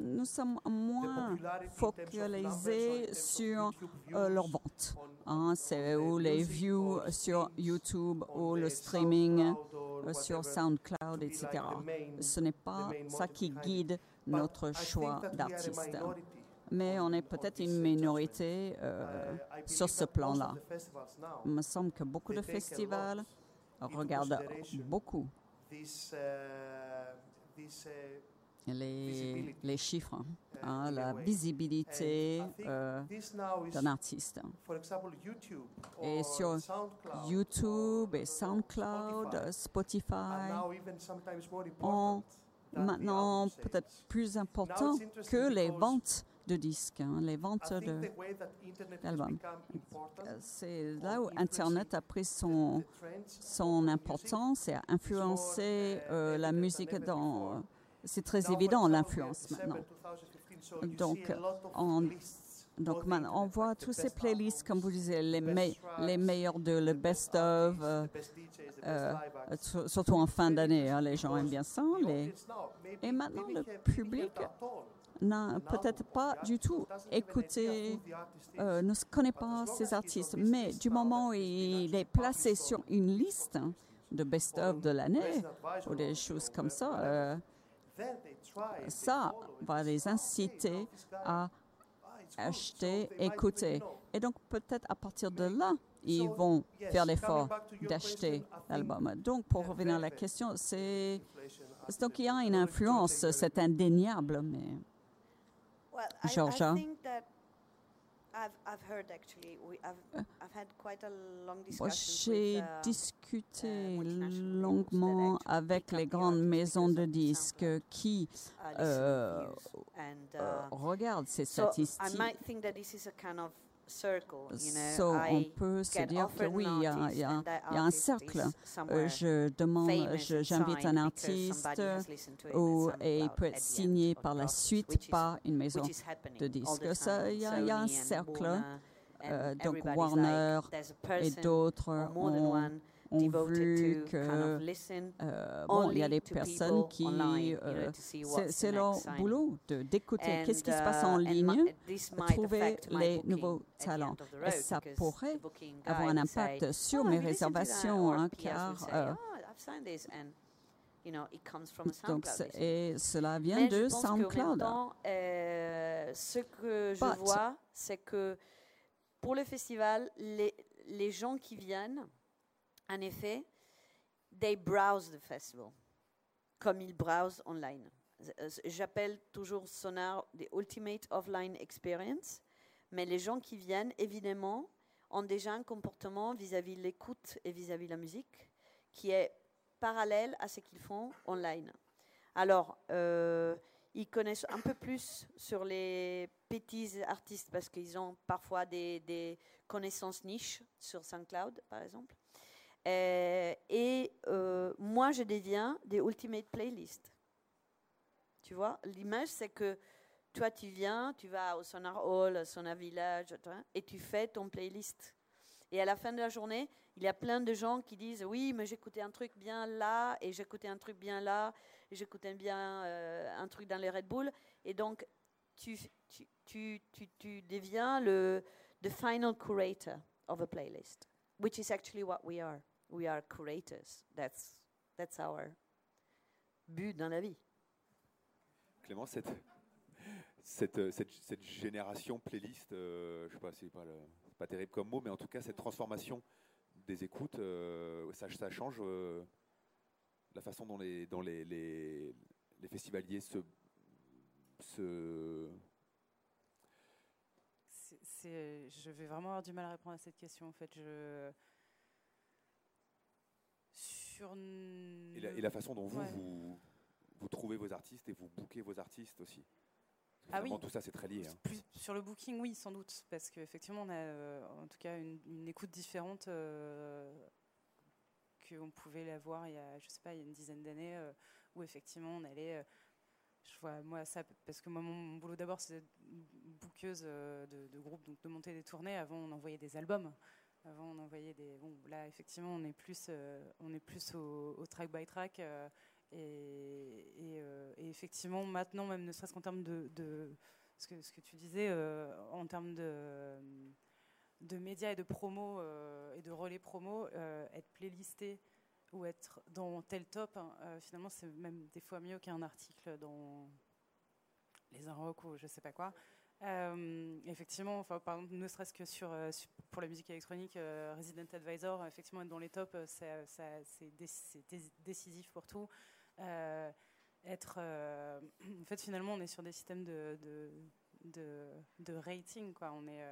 nous sommes moins focalisés sur euh, leur vente. Hein, c'est ou les views sur YouTube ou le streaming euh, sur SoundCloud, etc. Ce n'est pas ça qui guide notre choix d'artiste. Mais on est peut-être une minorité euh, sur ce plan-là. Il me semble que beaucoup de festivals regardent beaucoup les, les chiffres, hein, hein la visibilité euh, d'un artiste. Et sur YouTube et SoundCloud, Spotify. Ont maintenant peut-être plus important que les ventes de disques, hein, les ventes d'albums. C'est là où Internet a pris son, son importance et a influencé euh, la musique dans c'est très évident l'influence maintenant. Donc, on voit tous ces playlists, comme vous disiez, les, les meilleurs de le best-of, euh, euh, surtout en fin d'année. Hein, les gens aiment bien ça. Les... Et maintenant, le public n'a peut-être pas du tout écouté, euh, ne connaît pas ces artistes, mais du moment où il est placé sur une liste de best-of de l'année ou des choses comme ça, ça va les inciter à acheter, écouter. Et donc peut-être à partir de là, ils vont faire l'effort d'acheter l'album. Donc pour revenir à la question, c'est donc il y a une influence, c'est indéniable, mais Georgia. J'ai discuté longuement avec les grandes maisons de disques qui euh, uh, euh, regardent ces statistiques. So, on peut se dire que oui, il y a, y a, y a un cercle. Je demande, j'invite un artiste ou, et il peut être signé par la suite par une maison de disques. Il y, y, a un cercle. Euh, donc Warner et d'autres ont ont vu que euh, bon, il y a des personnes qui euh, c'est leur boulot d'écouter qu'est-ce qui se passe en uh, ligne, trouver les nouveaux talents. Et ça pourrait avoir un impact sur mes réservations, hein, car euh, donc, et cela vient de SoundCloud. Euh, ce que je vois, c'est que pour le festival, les, les gens qui viennent en effet, they browse the festival, comme ils browsent online. Euh, j'appelle toujours Sonar the ultimate offline experience, mais les gens qui viennent, évidemment, ont déjà un comportement vis-à-vis de l'écoute et vis-à-vis de la musique qui est parallèle à ce qu'ils font online. Alors, euh, ils connaissent un peu plus sur les petits artistes parce qu'ils ont parfois des, des connaissances niches sur SoundCloud, par exemple. Euh, et euh, moi, je deviens des ultimate playlists. Tu vois, l'image, c'est que toi, tu viens, tu vas au Sonar Hall, au Sonar Village, et tu fais ton playlist. Et à la fin de la journée, il y a plein de gens qui disent Oui, mais j'écoutais un truc bien là, et j'écoutais un truc bien là, et j'écoutais bien euh, un truc dans les Red Bull. Et donc, tu, tu, tu, tu, tu deviens le the final curator of a playlist, which is actually what we are we are curators. That's, that's our but dans la vie. Clément, cette, cette, cette, cette génération playlist, euh, je sais pas, c'est pas, pas terrible comme mot, mais en tout cas, cette transformation des écoutes, euh, ça, ça, change euh, la façon dont les, dont les, les, les festivaliers se. se je vais vraiment avoir du mal à répondre à cette question. En fait, je, et, la, façon dont vous, vous, trouvez vos artistes et vous bookez vos artistes aussi. Ah oui. Tout ça, c'est très lié. Hein. Plus, sur le booking, oui, sans doute, parce qu'effectivement, on a euh, en tout cas une, écoute différente euh, qu'on pouvait l'avoir il y a, je sais pas, il y a une dizaine d'années, euh, où effectivement, on allait. je vois moi ça parce que moi mon, boulot d'abord c'est bookeuse de, de groupe donc de monter des tournées avant on envoyait des albums avant, on envoyait des. Bon, là, effectivement, on est plus, euh, on est plus au, track by track. Euh, euh, et, effectivement, maintenant, même ne serait-ce qu'en termes de, ce, que, ce que tu disais, en termes de, de médias et de promo et de relais promo, être playlisté ou être dans tel top, hein, finalement, c'est même des fois mieux qu'un article dans les Inrocks ou je sais pas quoi. Euh, effectivement, enfin, par exemple, ne serait-ce que sur, euh, pour la musique électronique, euh, Resident Advisor, effectivement, être dans les tops, c'est décisif pour tout. être, <clears throat> en fait, finalement, on est sur des systèmes de, de, de, rating, quoi. On est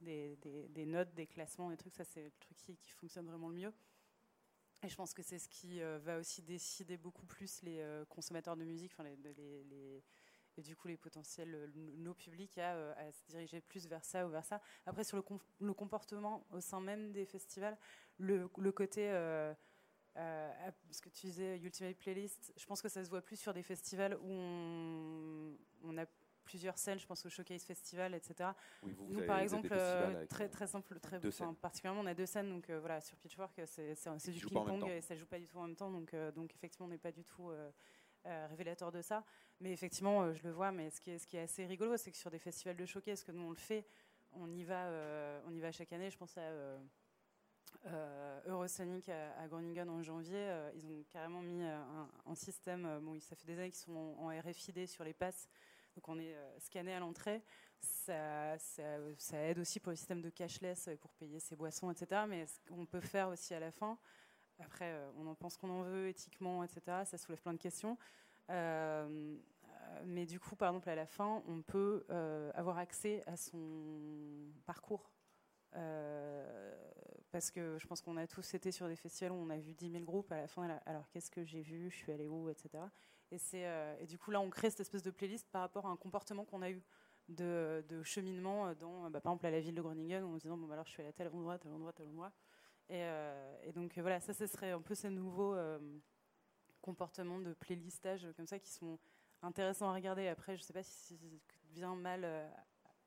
des, des, notes, des classements, des trucs. Ça, c'est le truc qui, qui, fonctionne vraiment le mieux. Et je pense que c'est ce qui va aussi décider beaucoup plus les consommateurs de musique, enfin les, les et du coup les potentiels, euh, nos publics à, à, se diriger plus vers ça ou vers ça. Après sur le, le comportement au sein même des festivals, le, le côté, euh, euh, ce que tu disais, Ultimate Playlist, je pense que ça se voit plus sur des festivals où on, on a plusieurs scènes, je pense au Showcase Festival, etc. Oui, vous, Nous, par exemple, euh, très, euh, très simple, très, enfin, particulièrement, on a deux scènes, donc euh, voilà, sur Pitchfork, c'est du ping-pong et ça joue pas du tout en même temps, donc, euh, donc effectivement, on n'est pas du tout euh, euh, révélateur de ça. Mais effectivement, euh, je le vois, mais ce qui est, assez rigolo, c'est que sur des festivals de showcase, que nous on le fait, on y va, euh, on y va chaque année. Je pense à euh, Eurosonic à, Groningen en janvier. ils ont carrément mis un, système. bon, ça fait des années qu'ils sont en, RFID sur les passes, donc on est scanné à l'entrée. Ça, ça, aide aussi pour le système de cashless pour payer ses boissons, etc. Mais ce qu'on peut faire aussi à la fin. Après, on en pense qu'on en veut éthiquement, etc. Ça soulève plein de questions. Euh, mais du coup, par exemple, à la fin, on peut euh, avoir accès à son parcours. Euh, parce que je pense qu'on a tous été sur des festivals où on a vu 10 000 groupes. À la fin, alors qu'est-ce que j'ai vu Je suis allé où Etc. Et, et du coup, là, on crée cette espèce de playlist par rapport à un comportement qu'on a eu de, cheminement dans, bah, par exemple, à la ville de Groningen, en se disant bon, bah, alors je suis allé à tel endroit, tel endroit, tel endroit. Et, donc, voilà, ça, ce serait un peu ces nouveaux comportements de playlistage comme ça qui sont intéressants à regarder. Après, je sais pas si c'est bien mal euh,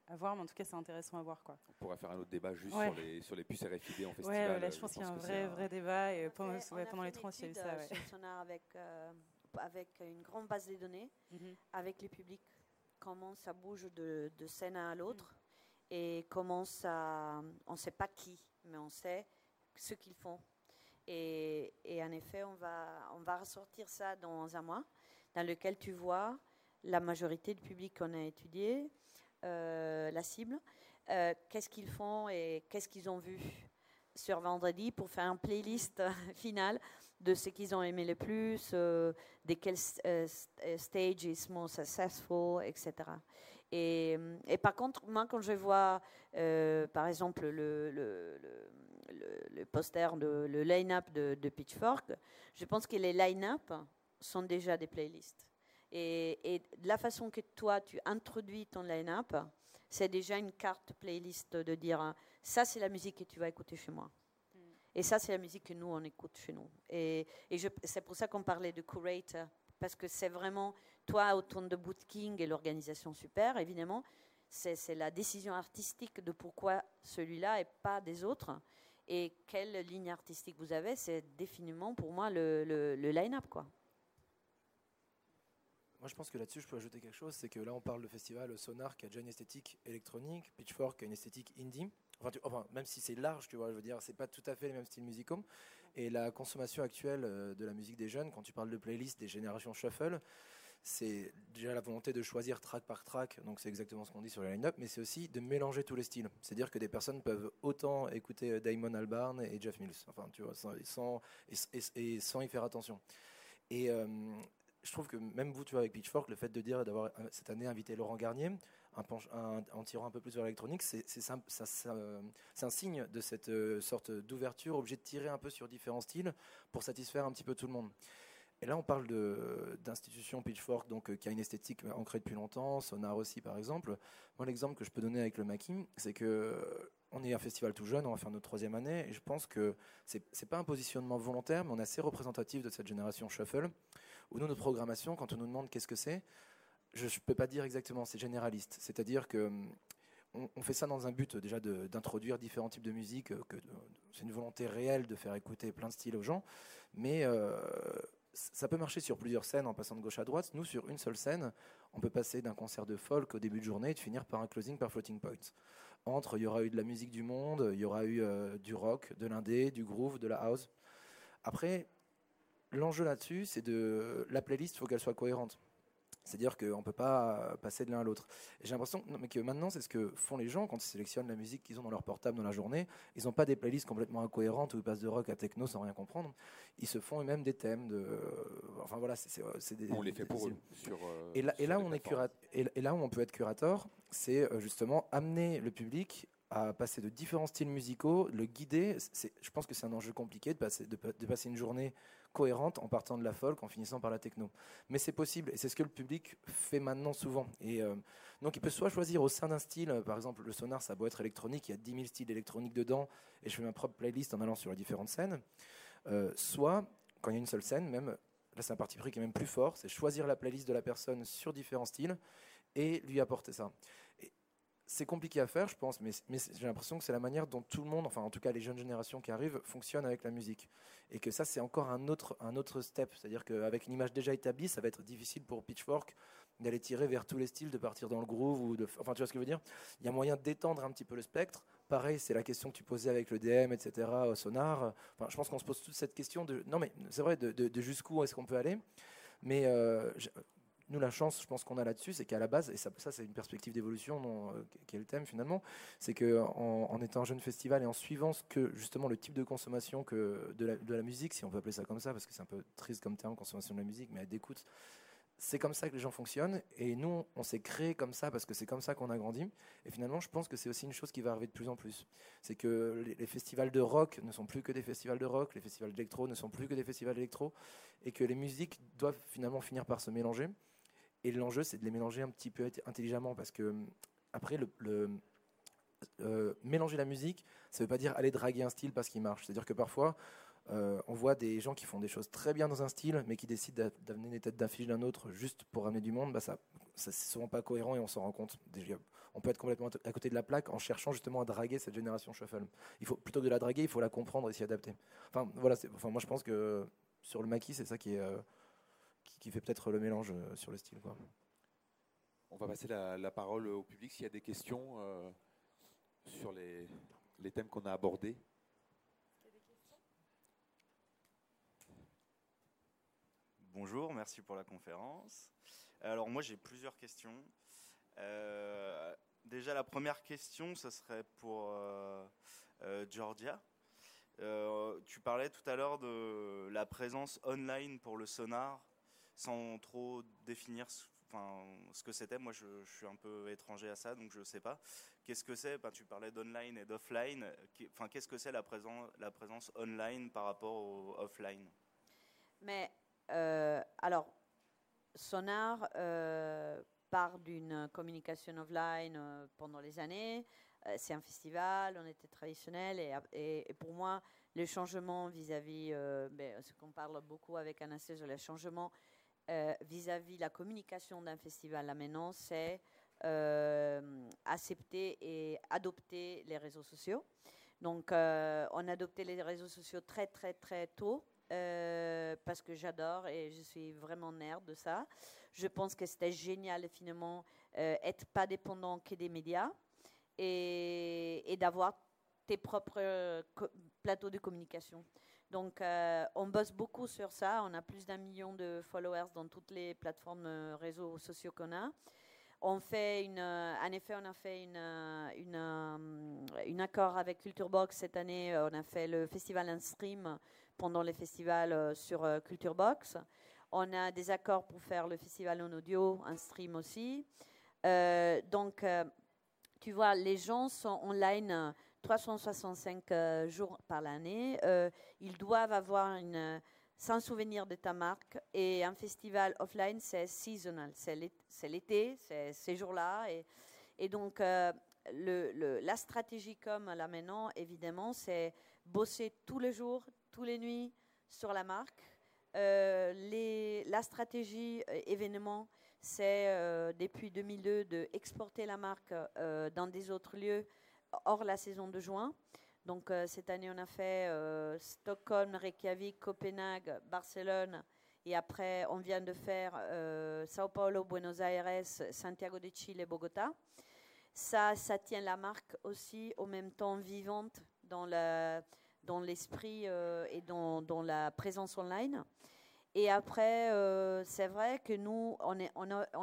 à voir, mais en tout cas, c'est intéressant à voir. Quoi. On pourra faire un autre débat juste Ouais. sur, les, sur les puces RFID en festival. ouais, là, euh, je pense qu'il y a un vrai, vrai débat. Et pendant, fait- ouais, on a pendant les trans, il y a eu ça. euh, ouais. avec, euh, avec une grande base de données, Mhm. avec les publics, comment ça bouge de, de scène à l'autre et comment ça. On ne sait pas qui, mais on sait ce qu'ils font. Et, en effet, on va, on va ressortir ça dans un mois, dans lequel tu vois la majorité du public qu'on a étudié, euh, la cible, euh, qu'est-ce qu'ils font et qu'est-ce qu'ils ont vu sur vendredi pour faire une playlist <laughs> finale de ce qu'ils ont aimé le plus, euh, de quel euh, st- stage is successful, etc. Et, et par contre, moi, quand je vois, par exemple, le, le, le, le- le poster, de, le line-up de, de Pitchfork, je pense que les line-up sont déjà des playlists. Et, et de la façon que toi, tu introduis ton line-up, c'est déjà une carte playlist de dire hein, ça, c'est la musique que tu vas écouter chez moi. Et ça, c'est la musique que nous, on écoute chez nous. Et, c'est pour ça qu'on parlait de curator, parce que c'est vraiment, toi, autour de Bootking et l'organisation super, évidemment, c'est la décision artistique de pourquoi celui-là et pas des autres. Et quelle ligne artistique vous avez, c'est définitivement pour moi le, le, le line-up, quoi. Moi, je pense que là-dessus, je peux ajouter quelque chose. C'est que là, on parle de festival Sonar qui a déjà une esthétique électronique, Pitchfork qui a une esthétique indie. Enfin, enfin, même si c'est large, tu vois, je veux dire, c'est pas tout à fait les mêmes styles musicaux. Et la consommation actuelle euh, de la musique des jeunes, quand tu parles de playlist des générations shuffle, c'est déjà la volonté de choisir track par track, donc c'est exactement ce qu'on dit sur les line-up, mais c'est aussi de mélanger tous les styles. C'est-à-dire que des personnes peuvent autant écouter euh, Damon Albarn et Jeff Mills, enfin, tu vois, sans, et, sans y faire attention. Et euh, je trouve que même vous, tu vois, avec Pitchfork, le fait de dire d'avoir euh, cette année invité Laurent Garnier, en tirant un peu plus vers l'électronique, c'est un signe de cette sorte d'ouverture, obligé de tirer un peu sur différents styles pour satisfaire un petit peu tout le monde. Et là, on parle d'institutions Pitchfork, donc euh, qui a une esthétique ancrée depuis longtemps, Sonar aussi par exemple. Moi, l'exemple que je peux donner avec le Maquis, c'est que euh, on est un festival tout jeune, on va faire notre troisième année, et je pense que c'est c'est pas un positionnement volontaire, mais on est assez représentatif de cette génération shuffle, où nous, notre programmation, quand on nous demande qu'est-ce que c'est, je ne peux pas dire exactement, c'est généraliste. C'est-à-dire que hum, on, fait ça dans un but déjà d'introduire différents types de musique, euh, c'est une volonté réelle de faire écouter plein de styles aux gens, mais ça peut marcher sur plusieurs scènes en passant de gauche à droite. Nous, sur une seule scène, on peut passer d'un concert de folk au début de journée et de finir par un closing par floating point. Entre, il y aura eu de la musique du monde, il y aura eu euh, du rock, de l'indé, du groove, de la house. Après, l'enjeu là-dessus, c'est de la playlist, il faut qu'elle soit cohérente. C'est-à-dire qu'on ne peut pas passer de l'un à l'autre. J'ai l'impression que maintenant, c'est ce que font les gens quand ils sélectionnent la musique qu'ils ont dans leur portable dans la journée. Ils n'ont pas des playlists complètement incohérentes où ils passent de rock à techno sans rien comprendre. Ils se font eux-mêmes des thèmes. De... Enfin voilà, c'est- c'est des. On les fait pour eux. Sur, euh, et là, et sur là les on est plateformes. cura- et, et là où on peut être curateur, c'est euh, justement amener le public à passer de différents styles musicaux, le guider. Je pense que c'est un enjeu compliqué de passer, de, pa- de passer une journée cohérente en partant de la folk, en finissant par la techno. Mais c'est possible, et c'est ce que le public fait maintenant souvent. Et euh, donc il peut soit choisir au sein d'un style, euh, par exemple le sonar, ça doit être électronique, il y a 10 000 styles électroniques dedans, et je fais ma propre playlist en allant sur les différentes scènes. Euh, soit, quand il y a une seule scène, même, là c'est un parti pris qui est même plus fort, c'est choisir la playlist de la personne sur différents styles, et lui apporter ça. C'est compliqué à faire, je pense, mais, j'ai l'impression que c'est la manière dont tout le monde, enfin en tout cas les jeunes générations qui arrivent, fonctionnent avec la musique. Et que ça, c'est encore un autre, un autre step. C'est-à-dire qu'avec une image déjà établie, ça va être difficile pour Pitchfork d'aller tirer vers tous les styles, de partir dans le groove. Ou de, enfin, tu vois ce que je veux dire? Il y a moyen d'étendre un petit peu le spectre. Pareil, c'est la question que tu posais avec le DM, etc., au sonar. Enfin, je pense qu'on se pose toute cette question de. Non, mais c'est vrai, de, de, jusqu'où est-ce qu'on peut aller? Mais euh, nous, la chance, je pense qu'on a là-dessus, c'est qu'à la base, et ça, ça c'est une perspective d'évolution euh, qui est le thème finalement, c'est qu'en en, étant un jeune festival et en suivant ce que justement le type de consommation que de la, de la musique, si on peut appeler ça comme ça, parce que c'est un peu triste comme terme, consommation de la musique, mais d'écoute, c'est comme ça que les gens fonctionnent. Et nous, on s'est créé comme ça parce que c'est comme ça qu'on a grandi. Et finalement, je pense que c'est aussi une chose qui va arriver de plus en plus. C'est que les, festivals de rock ne sont plus que des festivals de rock, les festivals d'électro ne sont plus que des festivals d'électro, et que les musiques doivent finalement finir par se mélanger. Et l'enjeu, c'est de les mélanger un petit peu intelligemment parce que après, le, euh, mélanger la musique, ça ne veut pas dire aller draguer un style parce qu'il marche. C'est-à-dire que parfois, euh, on voit des gens qui font des choses très bien dans un style, mais qui décident d'amener des têtes d'affiche d'un autre juste pour ramener du monde. Bah ça, c'est souvent pas cohérent et on s'en rend compte. On peut être complètement à côté de la plaque en cherchant justement à draguer cette génération shuffle. Il faut plutôt que de la draguer, il faut la comprendre et s'y adapter. Enfin voilà, enfin moi je pense que sur le maquis, c'est ça qui est euh, qui, fait peut-être le mélange euh, sur le style. On va passer la, parole au public s'il y a des questions sur les, les thèmes qu'on a abordés. Bonjour, merci pour la conférence. Alors moi j'ai plusieurs questions. Euh, déjà la première question, ce serait pour euh, euh, Georgia. tu parlais tout à l'heure de la présence online pour le sonar, sans trop définir ce, enfin, ce que c'était. Moi je, suis un peu étranger à ça, donc je ne sais pas. Qu'est-ce que c'est? Ben, Tu parlais d'online et d'offline. Enfin, Qu'est-ce que c'est la, présence, online par rapport au offline? Mais euh, alors, Sonar euh, part d'une communication offline euh, pendant les années. c'est un festival, on était traditionnel. Et, pour moi, le changement vis-à-vis, ben, ce qu'on parle beaucoup avec Anastasia, le changement vis-à-vis la communication d'un festival là maintenant, c'est accepter et adopter les réseaux sociaux. Donc, on a adopté les réseaux sociaux très, très, très tôt. Euh, parce que j'adore et je suis vraiment nerd de ça. Je pense que c'était génial finalement euh, être pas dépendant que des médias et d'avoir tes propres plateaux de communication. Donc, euh, on bosse beaucoup sur ça. On a plus d'un million de followers dans toutes les plateformes réseaux sociaux qu'on a. On fait une, en effet, on a fait une, une, accord avec Culturebox cette année. On a fait le festival en stream pendant les festivals euh, sur euh, Culture Box. On a des accords pour faire le festival en audio, un stream aussi. Euh, donc, tu vois, les gens sont online 365 jours par l'année. ils doivent avoir une, sans souvenir de ta marque. Et un festival offline, c'est seasonal. C'est l'été, c'est ces jours-là. Et, donc, la stratégie comme là maintenant, évidemment, c'est bosser tous les jours, tous les nuits sur la marque. Euh, la stratégie euh, événement, c'est euh, depuis 2002 de exporter la marque dans des autres lieux hors la saison de juin. Donc cette année, on a fait Stockholm, Reykjavik, Copenhague, Barcelone. Et après, on vient de faire Sao Paulo, Buenos Aires, Santiago de Chile, Bogota. Ça, ça tient la marque aussi au même temps vivante dans la dans l'esprit euh, et dans, dans, la présence online. Et après, euh, c'est vrai que nous, on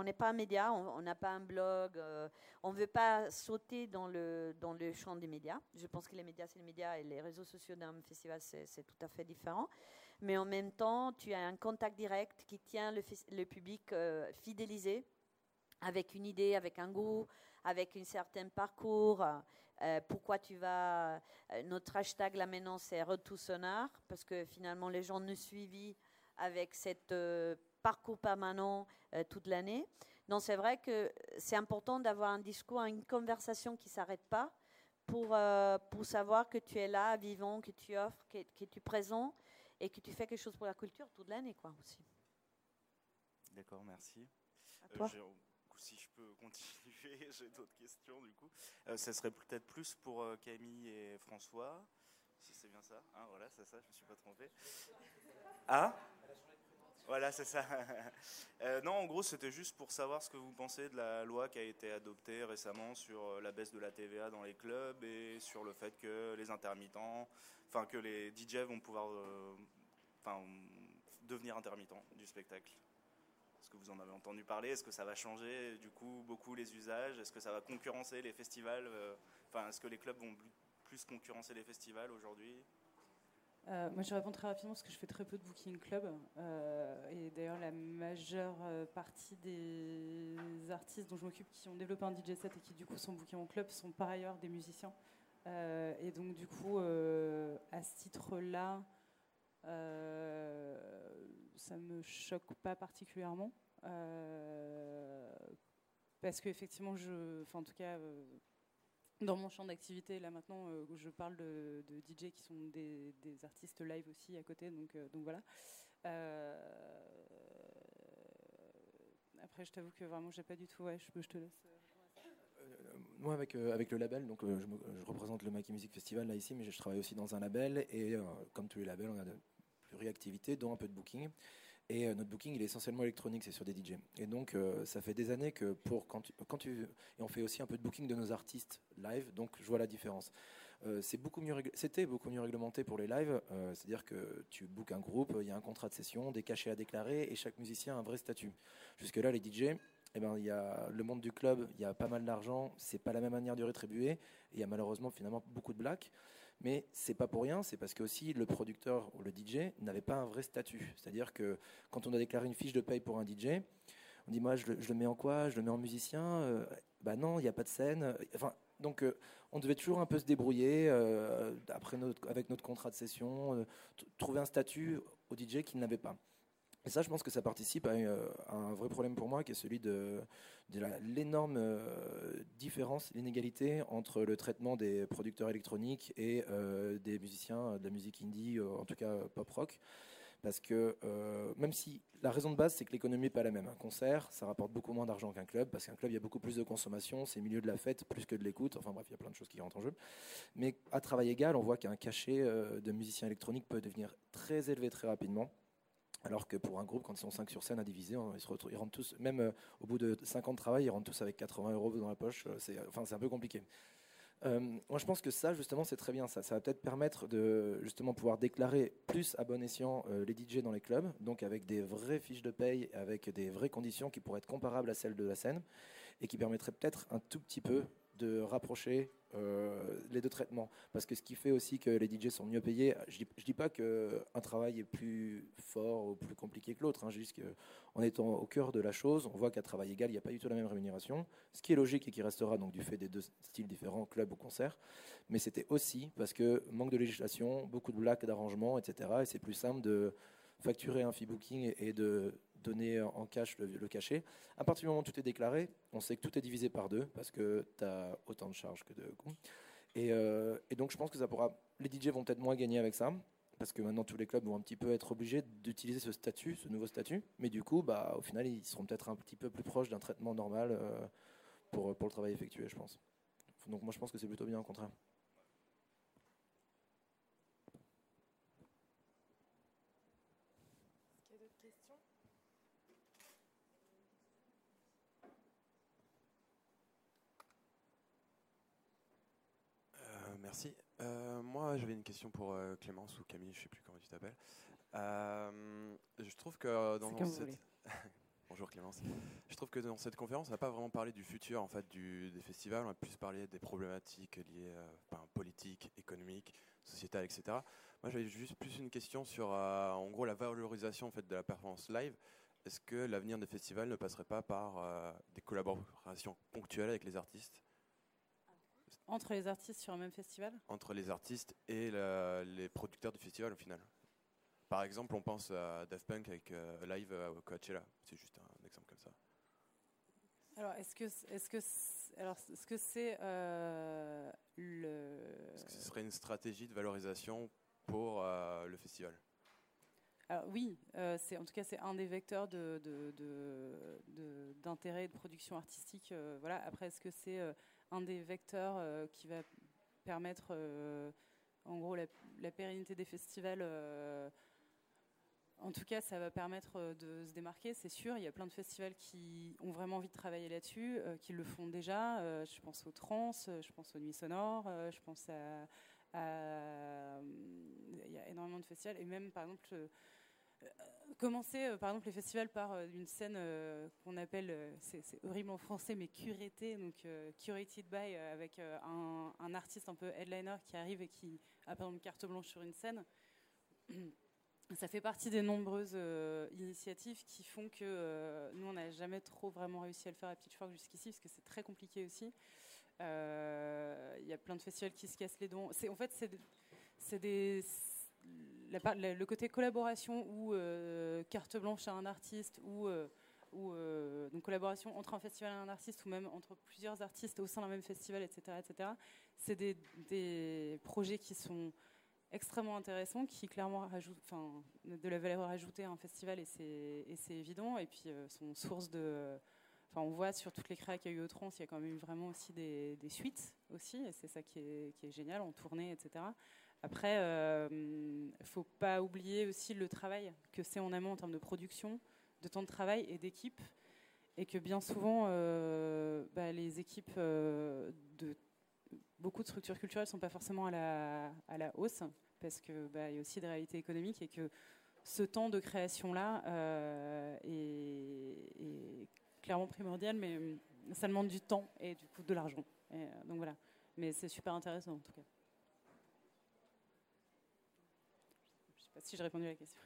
n'est pas un média, on n'a pas un blog, euh, on ne veut pas sauter dans le, champ des médias. Je pense que les médias, c'est les médias et les réseaux sociaux d'un festival, c'est tout à fait différent. Mais en même temps, tu as un contact direct qui tient le, public fidélisé avec une idée, avec un goût, avec un certain parcours. Euh, pourquoi tu vas. Euh, notre hashtag là maintenant, c'est Retour Sonar, parce que finalement, les gens nous suivent avec cette euh, parcours permanent toute l'année. Donc, c'est vrai que c'est important d'avoir un discours, une conversation qui ne s'arrête pas pour, pour savoir que tu es là, vivant, que tu offres, que, que tu es présent et que tu fais quelque chose pour la culture toute l'année, quoi, aussi. D'accord, merci. si je peux continuer, <laughs> j'ai d'autres questions du coup. ça serait peut-être plus pour Camille et François, si c'est bien ça. Hein, voilà, c'est ça, je me suis pas trompé. Ah voilà, c'est ça. <laughs> Euh, non, en gros, c'était juste pour savoir ce que vous pensez de la loi qui a été adoptée récemment sur euh, la baisse de la TVA dans les clubs et sur le fait que les intermittents, enfin que les DJ vont pouvoir euh, devenir intermittents du spectacle. Est-ce que vous en avez entendu parler? Est-ce que ça va changer du coup beaucoup les usages? Est-ce que ça va concurrencer les festivals Enfin, est-ce que les clubs vont plus concurrencer les festivals aujourd'hui? Euh, moi, je réponds très rapidement parce que je fais très peu de booking club. Euh, et d'ailleurs, la majeure euh, partie des artistes dont je m'occupe qui ont développé un DJ set et qui, du coup, sont bookés en club sont par ailleurs des musiciens. et donc, du coup, à ce titre-là, ça ne me choque pas particulièrement. parce qu'effectivement, je, en tout cas, dans mon champ d'activité, là maintenant, euh, je parle de, DJ qui sont des, artistes live aussi à côté, donc, euh, donc voilà. Euh, après, je t'avoue que vraiment, j'ai pas du tout. Ouais, je, te laisse. Moi, avec, avec le label, donc je, représente le Mackie Music Festival là ici, mais je, travaille aussi dans un label et comme tous les labels, on a de pluriactivités, dont un peu de booking. Et euh, notre booking, il est essentiellement électronique, c'est sur des DJ. Et donc, euh, ça fait des années que pour quand tu, et on fait aussi un peu de booking de nos artistes live, donc je vois la différence. Euh, c'est beaucoup mieux, c'était beaucoup mieux réglementé pour les lives, c'est-à-dire que tu bookes un groupe, il y a un contrat de session, des cachets à déclarer, et chaque musicien a un vrai statut. Jusque là, les DJ, eh ben, il y a le monde du club, il y a pas mal d'argent, c'est pas la même manière de rétribuer, il y a malheureusement finalement beaucoup de blacks. Mais c'est pas pour rien, c'est parce que aussi le producteur ou le DJ n'avait pas un vrai statut. C'est-à-dire que quand on a déclaré une fiche de paye pour un DJ, on dit moi je le, mets en quoi? Je le mets en musicien? Euh, Bah non, il n'y a pas de scène. Enfin, donc euh, on devait toujours un peu se débrouiller euh, après avec notre contrat de session, trouver un statut au DJ qu'il n'avait pas. Et ça, je pense que ça participe à, un vrai problème pour moi, qui est celui de, l'énorme euh, différence, l'inégalité entre le traitement des producteurs électroniques et euh, des musiciens de la musique indie, euh, en tout cas pop rock. Parce que même si la raison de base, c'est que l'économie n'est pas la même. Un concert, ça rapporte beaucoup moins d'argent qu'un club, parce qu'un club, il y a beaucoup plus de consommation, c'est milieu de la fête plus que de l'écoute. Enfin bref, il y a plein de choses qui rentrent en jeu. Mais à travail égal, on voit qu'un cachet de musicien électronique peut devenir très élevé très rapidement. Alors que pour un groupe, quand ils sont 5 sur scène à diviser, ils, se retrouvent, ils rentrent tous, même euh, au bout de 5 ans de travail, ils rentrent tous avec 80 euros dans la poche. Euh, c'est, enfin, un peu compliqué. Euh, moi, je pense que ça, justement, c'est très bien. Ça, ça va peut-être permettre de justement pouvoir déclarer plus à bon escient les DJ dans les clubs, donc avec des vraies fiches de paye, avec des vraies conditions qui pourraient être comparables à celles de la scène, et qui permettraient peut-être un tout petit peu de rapprocher euh, les deux traitements. Parce que ce qui fait aussi que les DJ sont mieux payés, je dis, dis pas qu'un travail est plus fort ou plus compliqué que l'autre, hein, juste qu'en étant au cœur de la chose, on voit qu'à travail égal, il n'y a pas du tout la même rémunération, ce qui est logique et qui restera donc du fait des deux styles différents, club ou concert. Mais c'était aussi parce que manque de législation, beaucoup de blagues d'arrangement, etc. Et c'est plus simple de facturer un fee booking et de donner en cash le, cachet. À partir du moment où tout est déclaré, on sait que tout est divisé par deux parce que tu as autant de charges que de coûts. Euh, et, donc je pense que ça pourra. Les DJ vont peut-être moins gagner avec ça parce que maintenant tous les clubs vont un petit peu être obligés d'utiliser ce statut, ce nouveau statut. Mais du coup, bah, au final, ils seront peut-être un petit peu plus proches d'un traitement normal euh, pour, pour le travail effectué, je pense. Donc moi, je pense que c'est plutôt bien au contraire. Merci. Euh, moi, j'avais une question pour euh, Clémence ou Camille, je ne sais plus comment tu t'appelles. Euh, je trouve que dans cette... <laughs> Bonjour Clémence. Je trouve que dans cette conférence, on n'a pas vraiment parlé du futur en fait du, des festivals. On a plus parlé des problématiques liées à politiques, économiques, sociétales, etc. Moi, j'avais juste plus une question sur, en gros, la valorisation en fait de la performance live. Est-ce que l'avenir des festivals ne passerait pas par des collaborations ponctuelles avec les artistes entre les artistes sur un même festival? Entre les artistes et les producteurs du festival au final. Par exemple, on pense à Daft Punk avec euh, Live à Coachella. C'est juste un exemple comme ça. Alors, est-ce que est-ce que alors ce que c'est euh, le Est-ce que ce serait une stratégie de valorisation pour euh, le festival? Alors oui, c'est en tout cas c'est un des vecteurs d'intérêt de, de, de, production artistique. voilà. Après, est-ce que c'est un des vecteurs qui va permettre, en gros, la, pérennité des festivals en tout cas, ça va permettre euh, de se démarquer, c'est sûr. Il y a plein de festivals qui ont vraiment envie de travailler là-dessus, euh, qui le font déjà. Euh, je pense aux trans, je pense aux nuits sonores, je pense à, Il y a énormément de festivals. Et même, par exemple, commencer, par exemple, les festivals par une scène qu'on appelle, c'est horrible en français, mais curatée, donc curated by, avec un, artiste un peu headliner qui arrive et qui a par exemple carte blanche sur une scène ça fait partie des nombreuses euh, initiatives qui font que euh, nous, on n'a jamais trop vraiment réussi à le faire à Pitchfork jusqu'ici, parce que c'est très compliqué aussi. Euh, il y a plein de festivals qui se cassent les dents. En fait, c'est des, le côté collaboration ou carte blanche à un artiste ou, ou donc collaboration entre un festival et un artiste ou même entre plusieurs artistes au sein d'un même festival, etc. etc. C'est des, projets qui sont extrêmement intéressant qui clairement rajoute enfin, de la valeur ajoutée à un festival et c'est évident. Et puis euh, son source de. Enfin, on voit sur toutes les créas qu'il y a eu au Trans, il y a quand même eu vraiment aussi des, des suites aussi, et c'est ça qui est, qui est, génial en tournée, etc. Après, il euh, ne faut pas oublier aussi le travail que c'est en amont en termes de production, de temps de travail et d'équipe, et que bien souvent, euh, bah, les équipes de beaucoup de structures culturelles ne sont pas forcément à la, à la hausse, parce qu'il bah, y a aussi des réalités économiques et que ce temps de création-là euh, est, clairement primordial, mais ça demande du temps et du coup de l'argent. Euh, donc voilà. Mais c'est super intéressant en tout cas. Je ne si j'ai répondu à la question.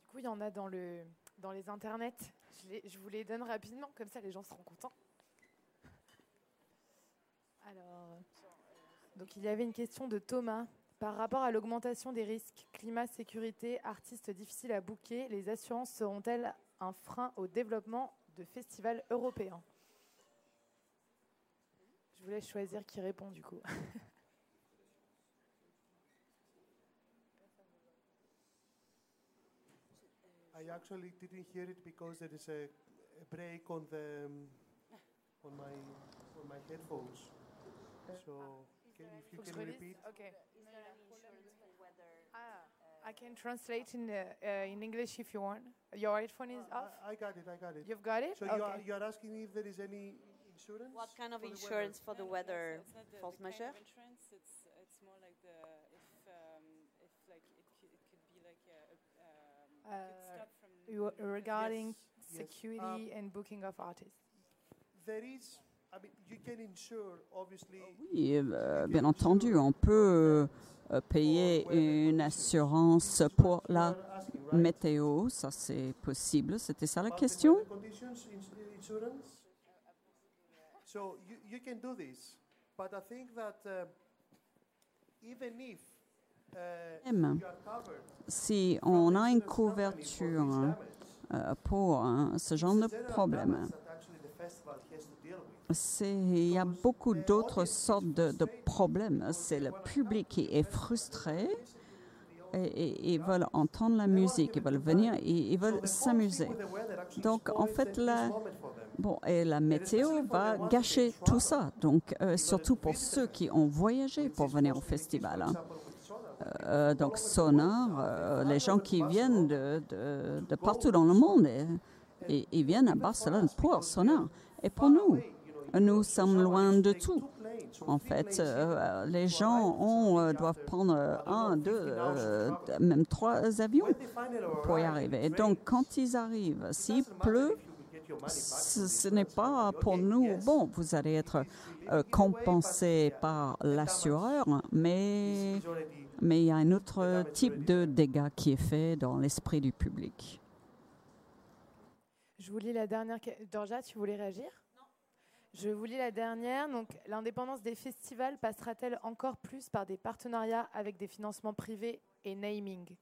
Du coup, il y en a dans, le, dans les internets je, vous les donne rapidement, comme ça les gens seront contents. Alors, donc il y avait une question de Thomas. Par rapport à l'augmentation des risques, climat, sécurité, artistes difficiles à bouquer, les assurances seront-elles un frein au développement de festivals européens? Je vous laisse choisir qui répond du coup. I actually didn't hear it because there is a, a break on the um, on my on my headphones. So can, if you can repeat. Okay. Ah, I can translate in uh, uh, in English if you want. Your headphone is uh, off. I, I got it. I got it. You've got it. So okay. you are you are asking if there is any insurance? What kind of for insurance the for the weather? It's not the, Force the majeure? kind of insurance. It's it's more like the if um, if like it, it could be like a, a um, Uh, could stop from You- regarding Yes, yes. security Um, and booking of artists. There is. Oui, euh, bien entendu, on peut euh, payer une assurance pour la météo, ça c'est possible. C'était ça la question? weather conditions, ins- insurance? So you, you can do this, but I think that uh, even if uh, Même si on a une couverture hein, euh, pour hein, ce genre de problème, il y a beaucoup d'autres sortes de, problèmes. C'est le public qui est frustré et, ils veulent entendre la musique, ils veulent venir, ils, ils veulent s'amuser. Donc, en fait, la, bon, et la météo va gâcher tout ça. Donc, euh, surtout pour ceux qui ont voyagé pour venir au festival. hein. Euh, donc, Sonar, euh, les gens qui viennent de, partout dans le monde, et- ils viennent à Barcelone pour Sonar. Et pour nous, nous sommes loin de tout. En fait, euh, les gens ont, euh, doivent prendre euh, un, deux, même trois avions pour y arriver. Donc, quand ils arrivent, s'il pleut, ce, n'est pas pour nous, bon, vous allez être compensé par l'assureur, mais, il y a un autre type de dégâts qui est fait dans l'esprit du public. Je vous lis la dernière. Georgia, tu voulais réagir. Je vous lis la dernière. Donc, l'indépendance des festivals passera-t-elle encore plus par des partenariats avec des financements privés et naming?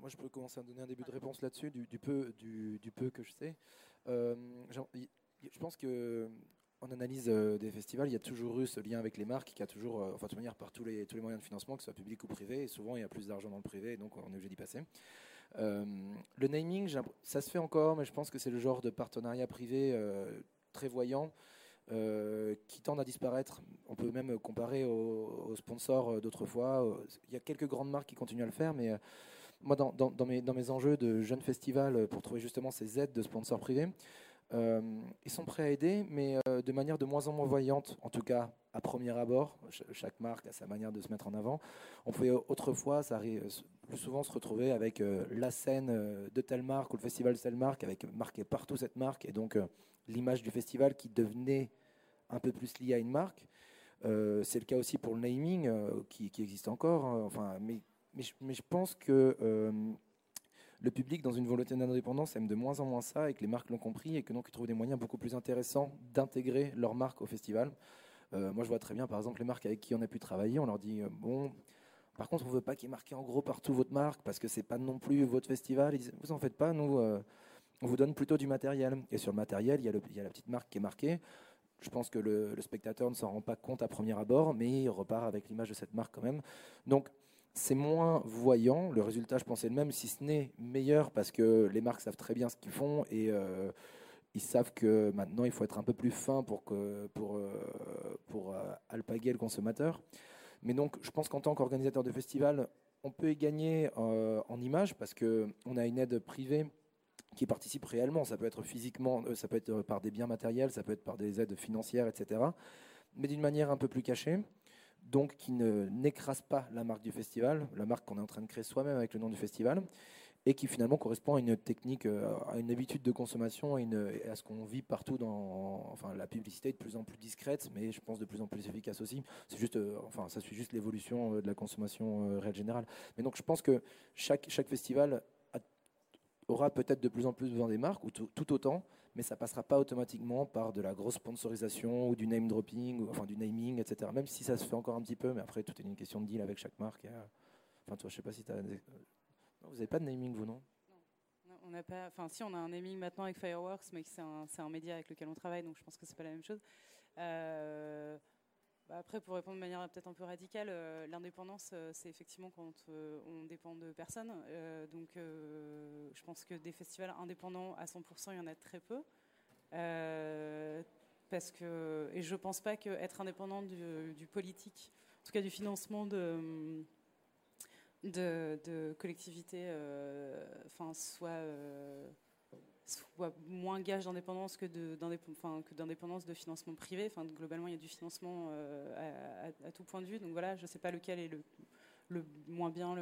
Moi, je peux commencer à donner un début de réponse là-dessus, du, peu, du, peu que je sais. Euh, je pense que en analyse euh, des festivals, il y a toujours eu ce lien avec les marques qui a toujours, euh, enfin de toute manière, par tous les, tous les moyens de financement, que ce soit public ou privé, et souvent il y a plus d'argent dans le privé, donc on est obligé d'y passer. le naming, ça se fait encore, mais je pense que c'est le genre de partenariat privé très voyant qui tend à disparaître. On peut même comparer aux, sponsors d'autrefois. Il y a quelques grandes marques qui continuent à le faire, mais moi, dans, mes, dans, mes, enjeux de jeunes festivals pour trouver justement ces aides de sponsors privés, euh, ils sont prêts à aider, mais euh, de manière de moins en moins voyante, en tout cas à premier abord. chaque marque a sa manière de se mettre en avant. On pouvait autrefois, arrive plus souvent, se retrouver avec euh, la scène de telle marque ou le festival de telle marque, avec marqué partout cette marque, et donc l'image du festival qui devenait un peu plus liée à une marque. c'est le cas aussi pour le naming, qui, existe encore. Hein. enfin, mais, je pense que le public, dans une volonté d'indépendance, aime de moins en moins ça et que les marques l'ont compris et que donc ils trouvent des moyens beaucoup plus intéressants d'intégrer leur marque au festival. Euh, moi, je vois très bien, par exemple, les marques avec qui on a pu travailler, on leur dit euh, bon. Par contre, on veut pas qu'il y ait marqué en gros partout votre marque parce que c'est pas non plus votre festival. Ils disent, vous en faites pas, nous, euh, on vous donne plutôt du matériel. Et sur le matériel, il y, a il y a la petite marque qui est marquée. Je pense que le, le spectateur ne s'en rend pas compte à premier abord, mais il repart avec l'image de cette marque quand même. Donc, c'est moins voyant. Le résultat, je pense, est le même, si ce n'est meilleur, parce que les marques savent très bien ce qu'ils font et euh, ils savent que maintenant, il faut être un peu plus fin pour, euh, euh, alpaguer le consommateur. Mais donc, je pense qu'en tant qu'organisateur de festival, on peut y gagner en image parce qu'on a une aide privée qui participe réellement. Ça peut être physiquement, ça peut être par des biens matériels, ça peut être par des aides financières, etc. Mais d'une manière un peu plus cachée donc qui n'écrase pas la marque du festival, la marque qu'on est en train de créer soi-même avec le nom du festival, et qui finalement correspond à une technique, euh, à une habitude de consommation, à, une, à ce qu'on vit partout dans, enfin, la publicité est de plus en plus discrète, mais je pense de plus en plus efficace aussi. C'est juste, euh, enfin, ça suit juste l'évolution euh, de la consommation réelle générale. Mais donc, je pense que chaque, chaque festival aura peut-être de plus en plus besoin des marques, ou tout autant, mais ça passera pas automatiquement par de la grosse sponsorisation ou du name dropping, enfin du naming, etc. Même si ça se fait encore un petit peu, mais après tout est une question de deal avec chaque marque. Enfin, toi, je sais pas si tu as. Vous n'avez pas de naming, vous, non? Non, on n'a pas. Enfin, si, on a un naming maintenant avec Fireworks, mais c'est un, média avec lequel on travaille, donc je pense que c'est pas la même chose. Euh, après, pour répondre de manière peut-être un peu radicale, euh, l'indépendance, euh, c'est effectivement quand euh, on dépend de personne. donc, je pense que des festivals indépendants à 100%, il y en a très peu. parce que, et je pense pas qu'être indépendant du, politique, en tout cas du financement de, de, collectivités, enfin, soit moins gage d'indépendance que d'indépendance de, financement privé. Globalement, il y a du financement euh, à, tout point de vue. Donc voilà, je ne sais pas lequel est le, moins bien.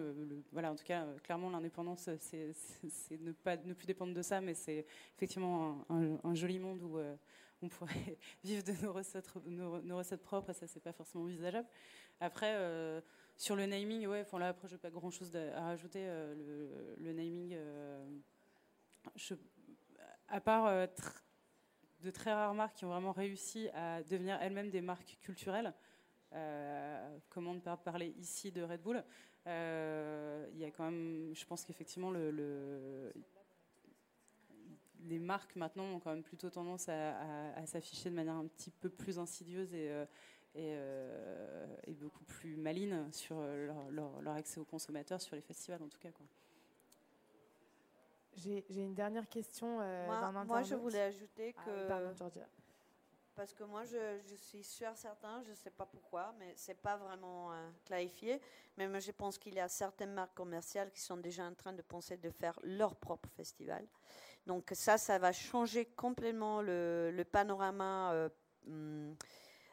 Voilà, en tout cas, clairement, l'indépendance, c'est ne, plus dépendre de ça, mais c'est effectivement un, joli monde où euh, on pourrait <laughs> vivre de nos recettes, nos, recettes propres, et ça, c'est pas forcément envisageable. Après, euh, sur le naming, ouais, là, après, je n'ai pas grand-chose à rajouter. le, naming, à part euh, de très rares marques qui ont vraiment réussi à devenir elles-mêmes des marques culturelles, euh, comment ne pas parler ici de Red Bull euh, Il y a quand même, je pense qu'effectivement, le, les marques maintenant ont quand même plutôt tendance à, s'afficher de manière un petit peu plus insidieuse et, beaucoup plus maline sur leur, leur, accès aux consommateurs, sur les festivals en tout cas. Quoi. J'ai une dernière question euh, moi, moi, je voulais ajouter ah que... parce que moi, je, suis sûr certain, je ne sais pas pourquoi, mais ce n'est pas vraiment euh, clarifié. Mais moi, je pense qu'il y a certaines marques commerciales qui sont déjà en train de penser de faire leur propre festival. Donc ça, ça va changer complètement le, panorama. Euh, hum,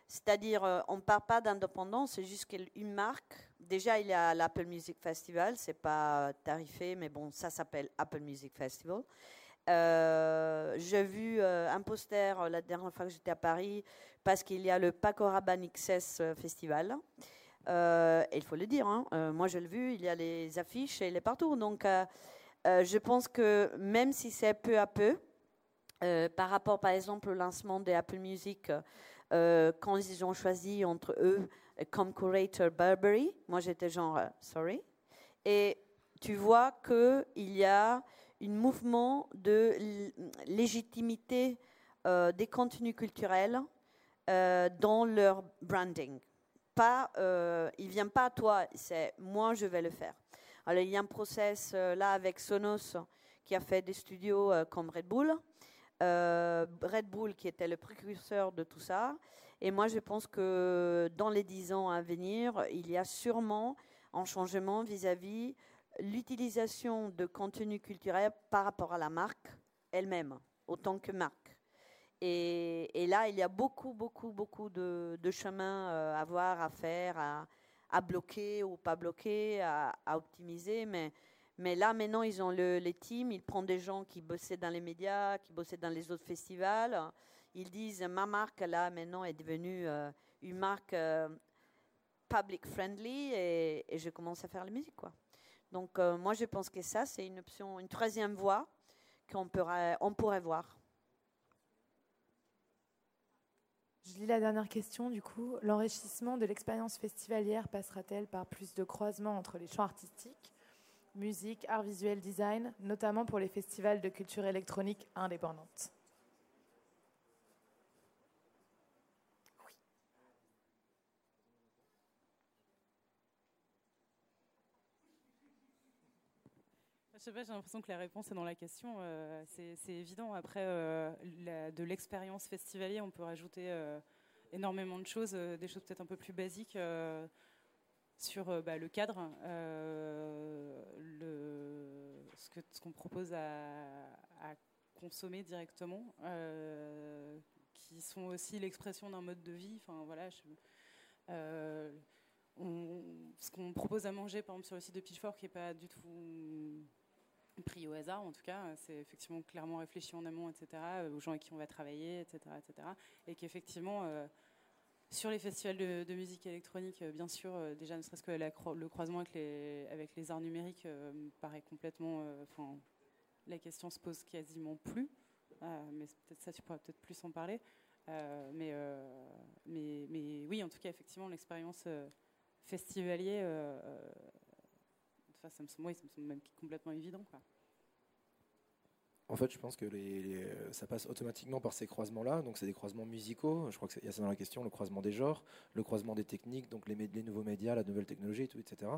c'est-à-dire, on ne parle pas d'indépendance, c'est juste qu'une marque. Déjà, il y a l'Apple Music Festival, c'est pas tarifé, mais bon, ça s'appelle Apple Music Festival. Euh, j'ai vu euh, un poster la dernière fois que j'étais à Paris parce qu'il y a le Paco Rabanne XS Festival. et il faut le dire, hein, moi je l'ai vu, il y a les affiches et il est partout. Donc je pense que même si c'est peu à peu, par rapport par exemple au lancement des Apple Music, euh, quand ils ont choisi entre eux comme curator Burberry, moi j'étais genre euh, sorry. Et tu vois qu'il y a un mouvement de légitimité euh, des contenus culturels euh, dans leur branding. Pas, euh, il ne vient pas à toi, c'est moi je vais le faire. Alors il y a un process là avec Sonos qui a fait des studios comme Red Bull. Red Bull qui était le précurseur de tout ça. Et moi je pense que dans les dix ans à venir, il y a sûrement un changement vis-à-vis l'utilisation de contenu culturel par rapport à la marque elle-même, autant que marque. Et, là, il y a beaucoup, beaucoup, beaucoup de, de chemin euh, à voir, à faire, à, bloquer ou pas bloquer, à, optimiser. Mais, là, maintenant, ils ont le, les teams, ils prennent des gens qui bossaient dans les médias, qui bossaient dans les autres festivals. Ils disent, ma marque, là, maintenant, est devenue euh, une marque euh, public friendly et, je commence à faire la musique, quoi. Donc, moi, je pense que ça, c'est une option, une troisième voie qu'on pourrait, on pourrait voir. Je lis la dernière question du coup. L'enrichissement de l'expérience festivalière passera-t-elle par plus de croisements entre les champs artistiques, musique, art visuel, design, notamment pour les festivals de culture électronique indépendante? Sais pas, j'ai l'impression que la réponse est dans la question. Euh, c'est évident. Après, euh, de l'expérience festivalière, on peut rajouter euh, énormément de choses, des choses peut-être un peu plus basiques sur bah, le cadre, ce qu'on propose à, consommer directement, qui sont aussi l'expression d'un mode de vie. Enfin, voilà, ce qu'on propose à manger, par exemple, sur le site de Pitchfork, qui n'est pas du tout pris au hasard en tout cas, c'est effectivement clairement réfléchi en amont, etc., euh, aux gens avec qui on va travailler, etc., etc., et qu'effectivement, euh, sur les festivals de, musique électronique, euh, bien sûr, déjà ne serait-ce que le croisement avec les, arts numériques paraît complètement, enfin, la question se pose quasiment plus, mais peut-être ça tu pourras peut-être plus en parler, mais, mais, mais oui, en tout cas, effectivement, l'expérience festivalier ça me, semble même complètement évident. En fait, je pense que ça passe automatiquement par ces croisements-là. Donc, c'est des croisements musicaux. Je crois qu'il y a ça dans la question, le croisement des genres, le croisement des techniques, donc les, nouveaux médias, la nouvelle technologie, tout, etc.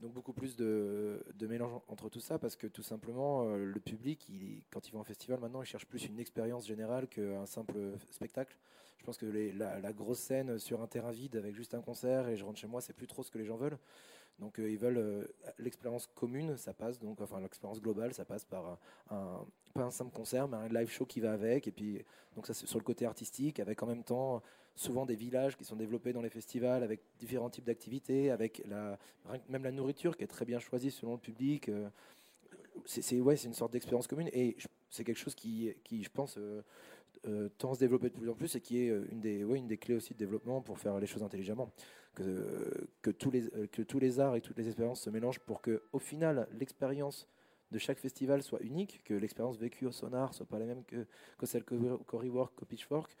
donc, beaucoup plus de, mélange entre tout ça parce que tout simplement, euh, le public, quand il va en festival, maintenant, il cherche plus une expérience générale qu'un simple spectacle. Je pense que la, la, grosse scène sur un terrain vide avec juste un concert et je rentre chez moi, c'est plus trop ce que les gens veulent. Donc euh, ils veulent euh, l'expérience commune, ça passe donc enfin l'expérience globale, ça passe par un, pas un simple concert, mais un live show qui va avec. Et puis donc ça c'est sur le côté artistique, avec en même temps souvent des villages qui sont développés dans les festivals avec différents types d'activités, avec la, même la nourriture qui est très bien choisie selon le public. Euh, c'est ouais, une sorte d'expérience commune et c'est quelque chose qui, qui je pense, tend à se développer de plus en plus et qui est une des, ouais, une des clés aussi de développement pour faire les choses intelligemment que, tous les, que tous les arts et toutes les expériences se mélangent pour que, au final, l'expérience de chaque festival soit unique, que l'expérience vécue au Sonar soit pas la même que, que celle qu'au Rework, qu'au Pitchfork.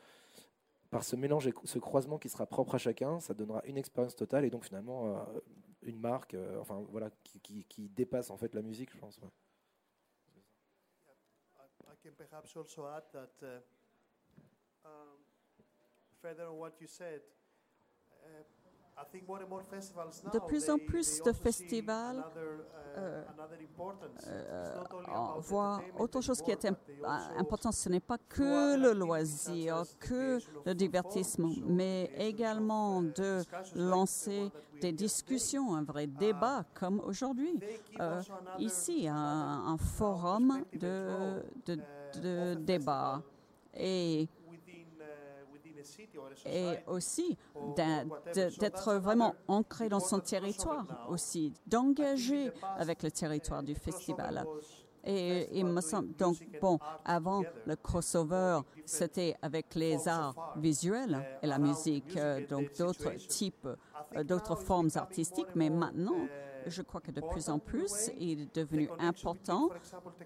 Par ce mélange et ce croisement qui sera propre à chacun, ça donnera une expérience totale et donc finalement euh, une marque, euh, enfin voilà, qui, dépasse en fait la musique, je pense. Ouais. I can perhaps also add that, uh, um, further on what you said, uh, de plus en plus de festivals uh, euh, euh, voient autre chose qui est important. Ce n'est pas que le loisir, que le divertissement, mais également de lancer des discussions, un vrai débat comme aujourd'hui. Euh, ici, un, un forum de, de, de débat. Et et aussi d'être vraiment ancré dans son territoire aussi, d'engager avec le territoire du festival. Et il me semble, donc, bon, avant le crossover, c'était avec les arts visuels et la musique, euh, donc d'autres types, euh, d'autres formes artistiques, mais maintenant, je crois que de plus en plus, il est devenu important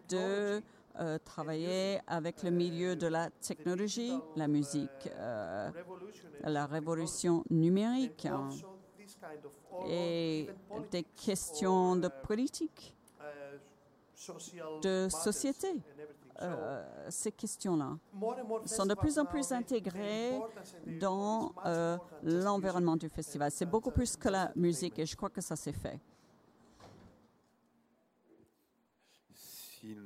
de euh, travailler avec le milieu de la technologie, la musique, euh, la révolution numérique hein, et des questions de politique de société. Euh, ces questions-là sont de plus en plus intégrées dans l'environnement du festival. C'est beaucoup plus que la musique et je crois que ça s'est fait.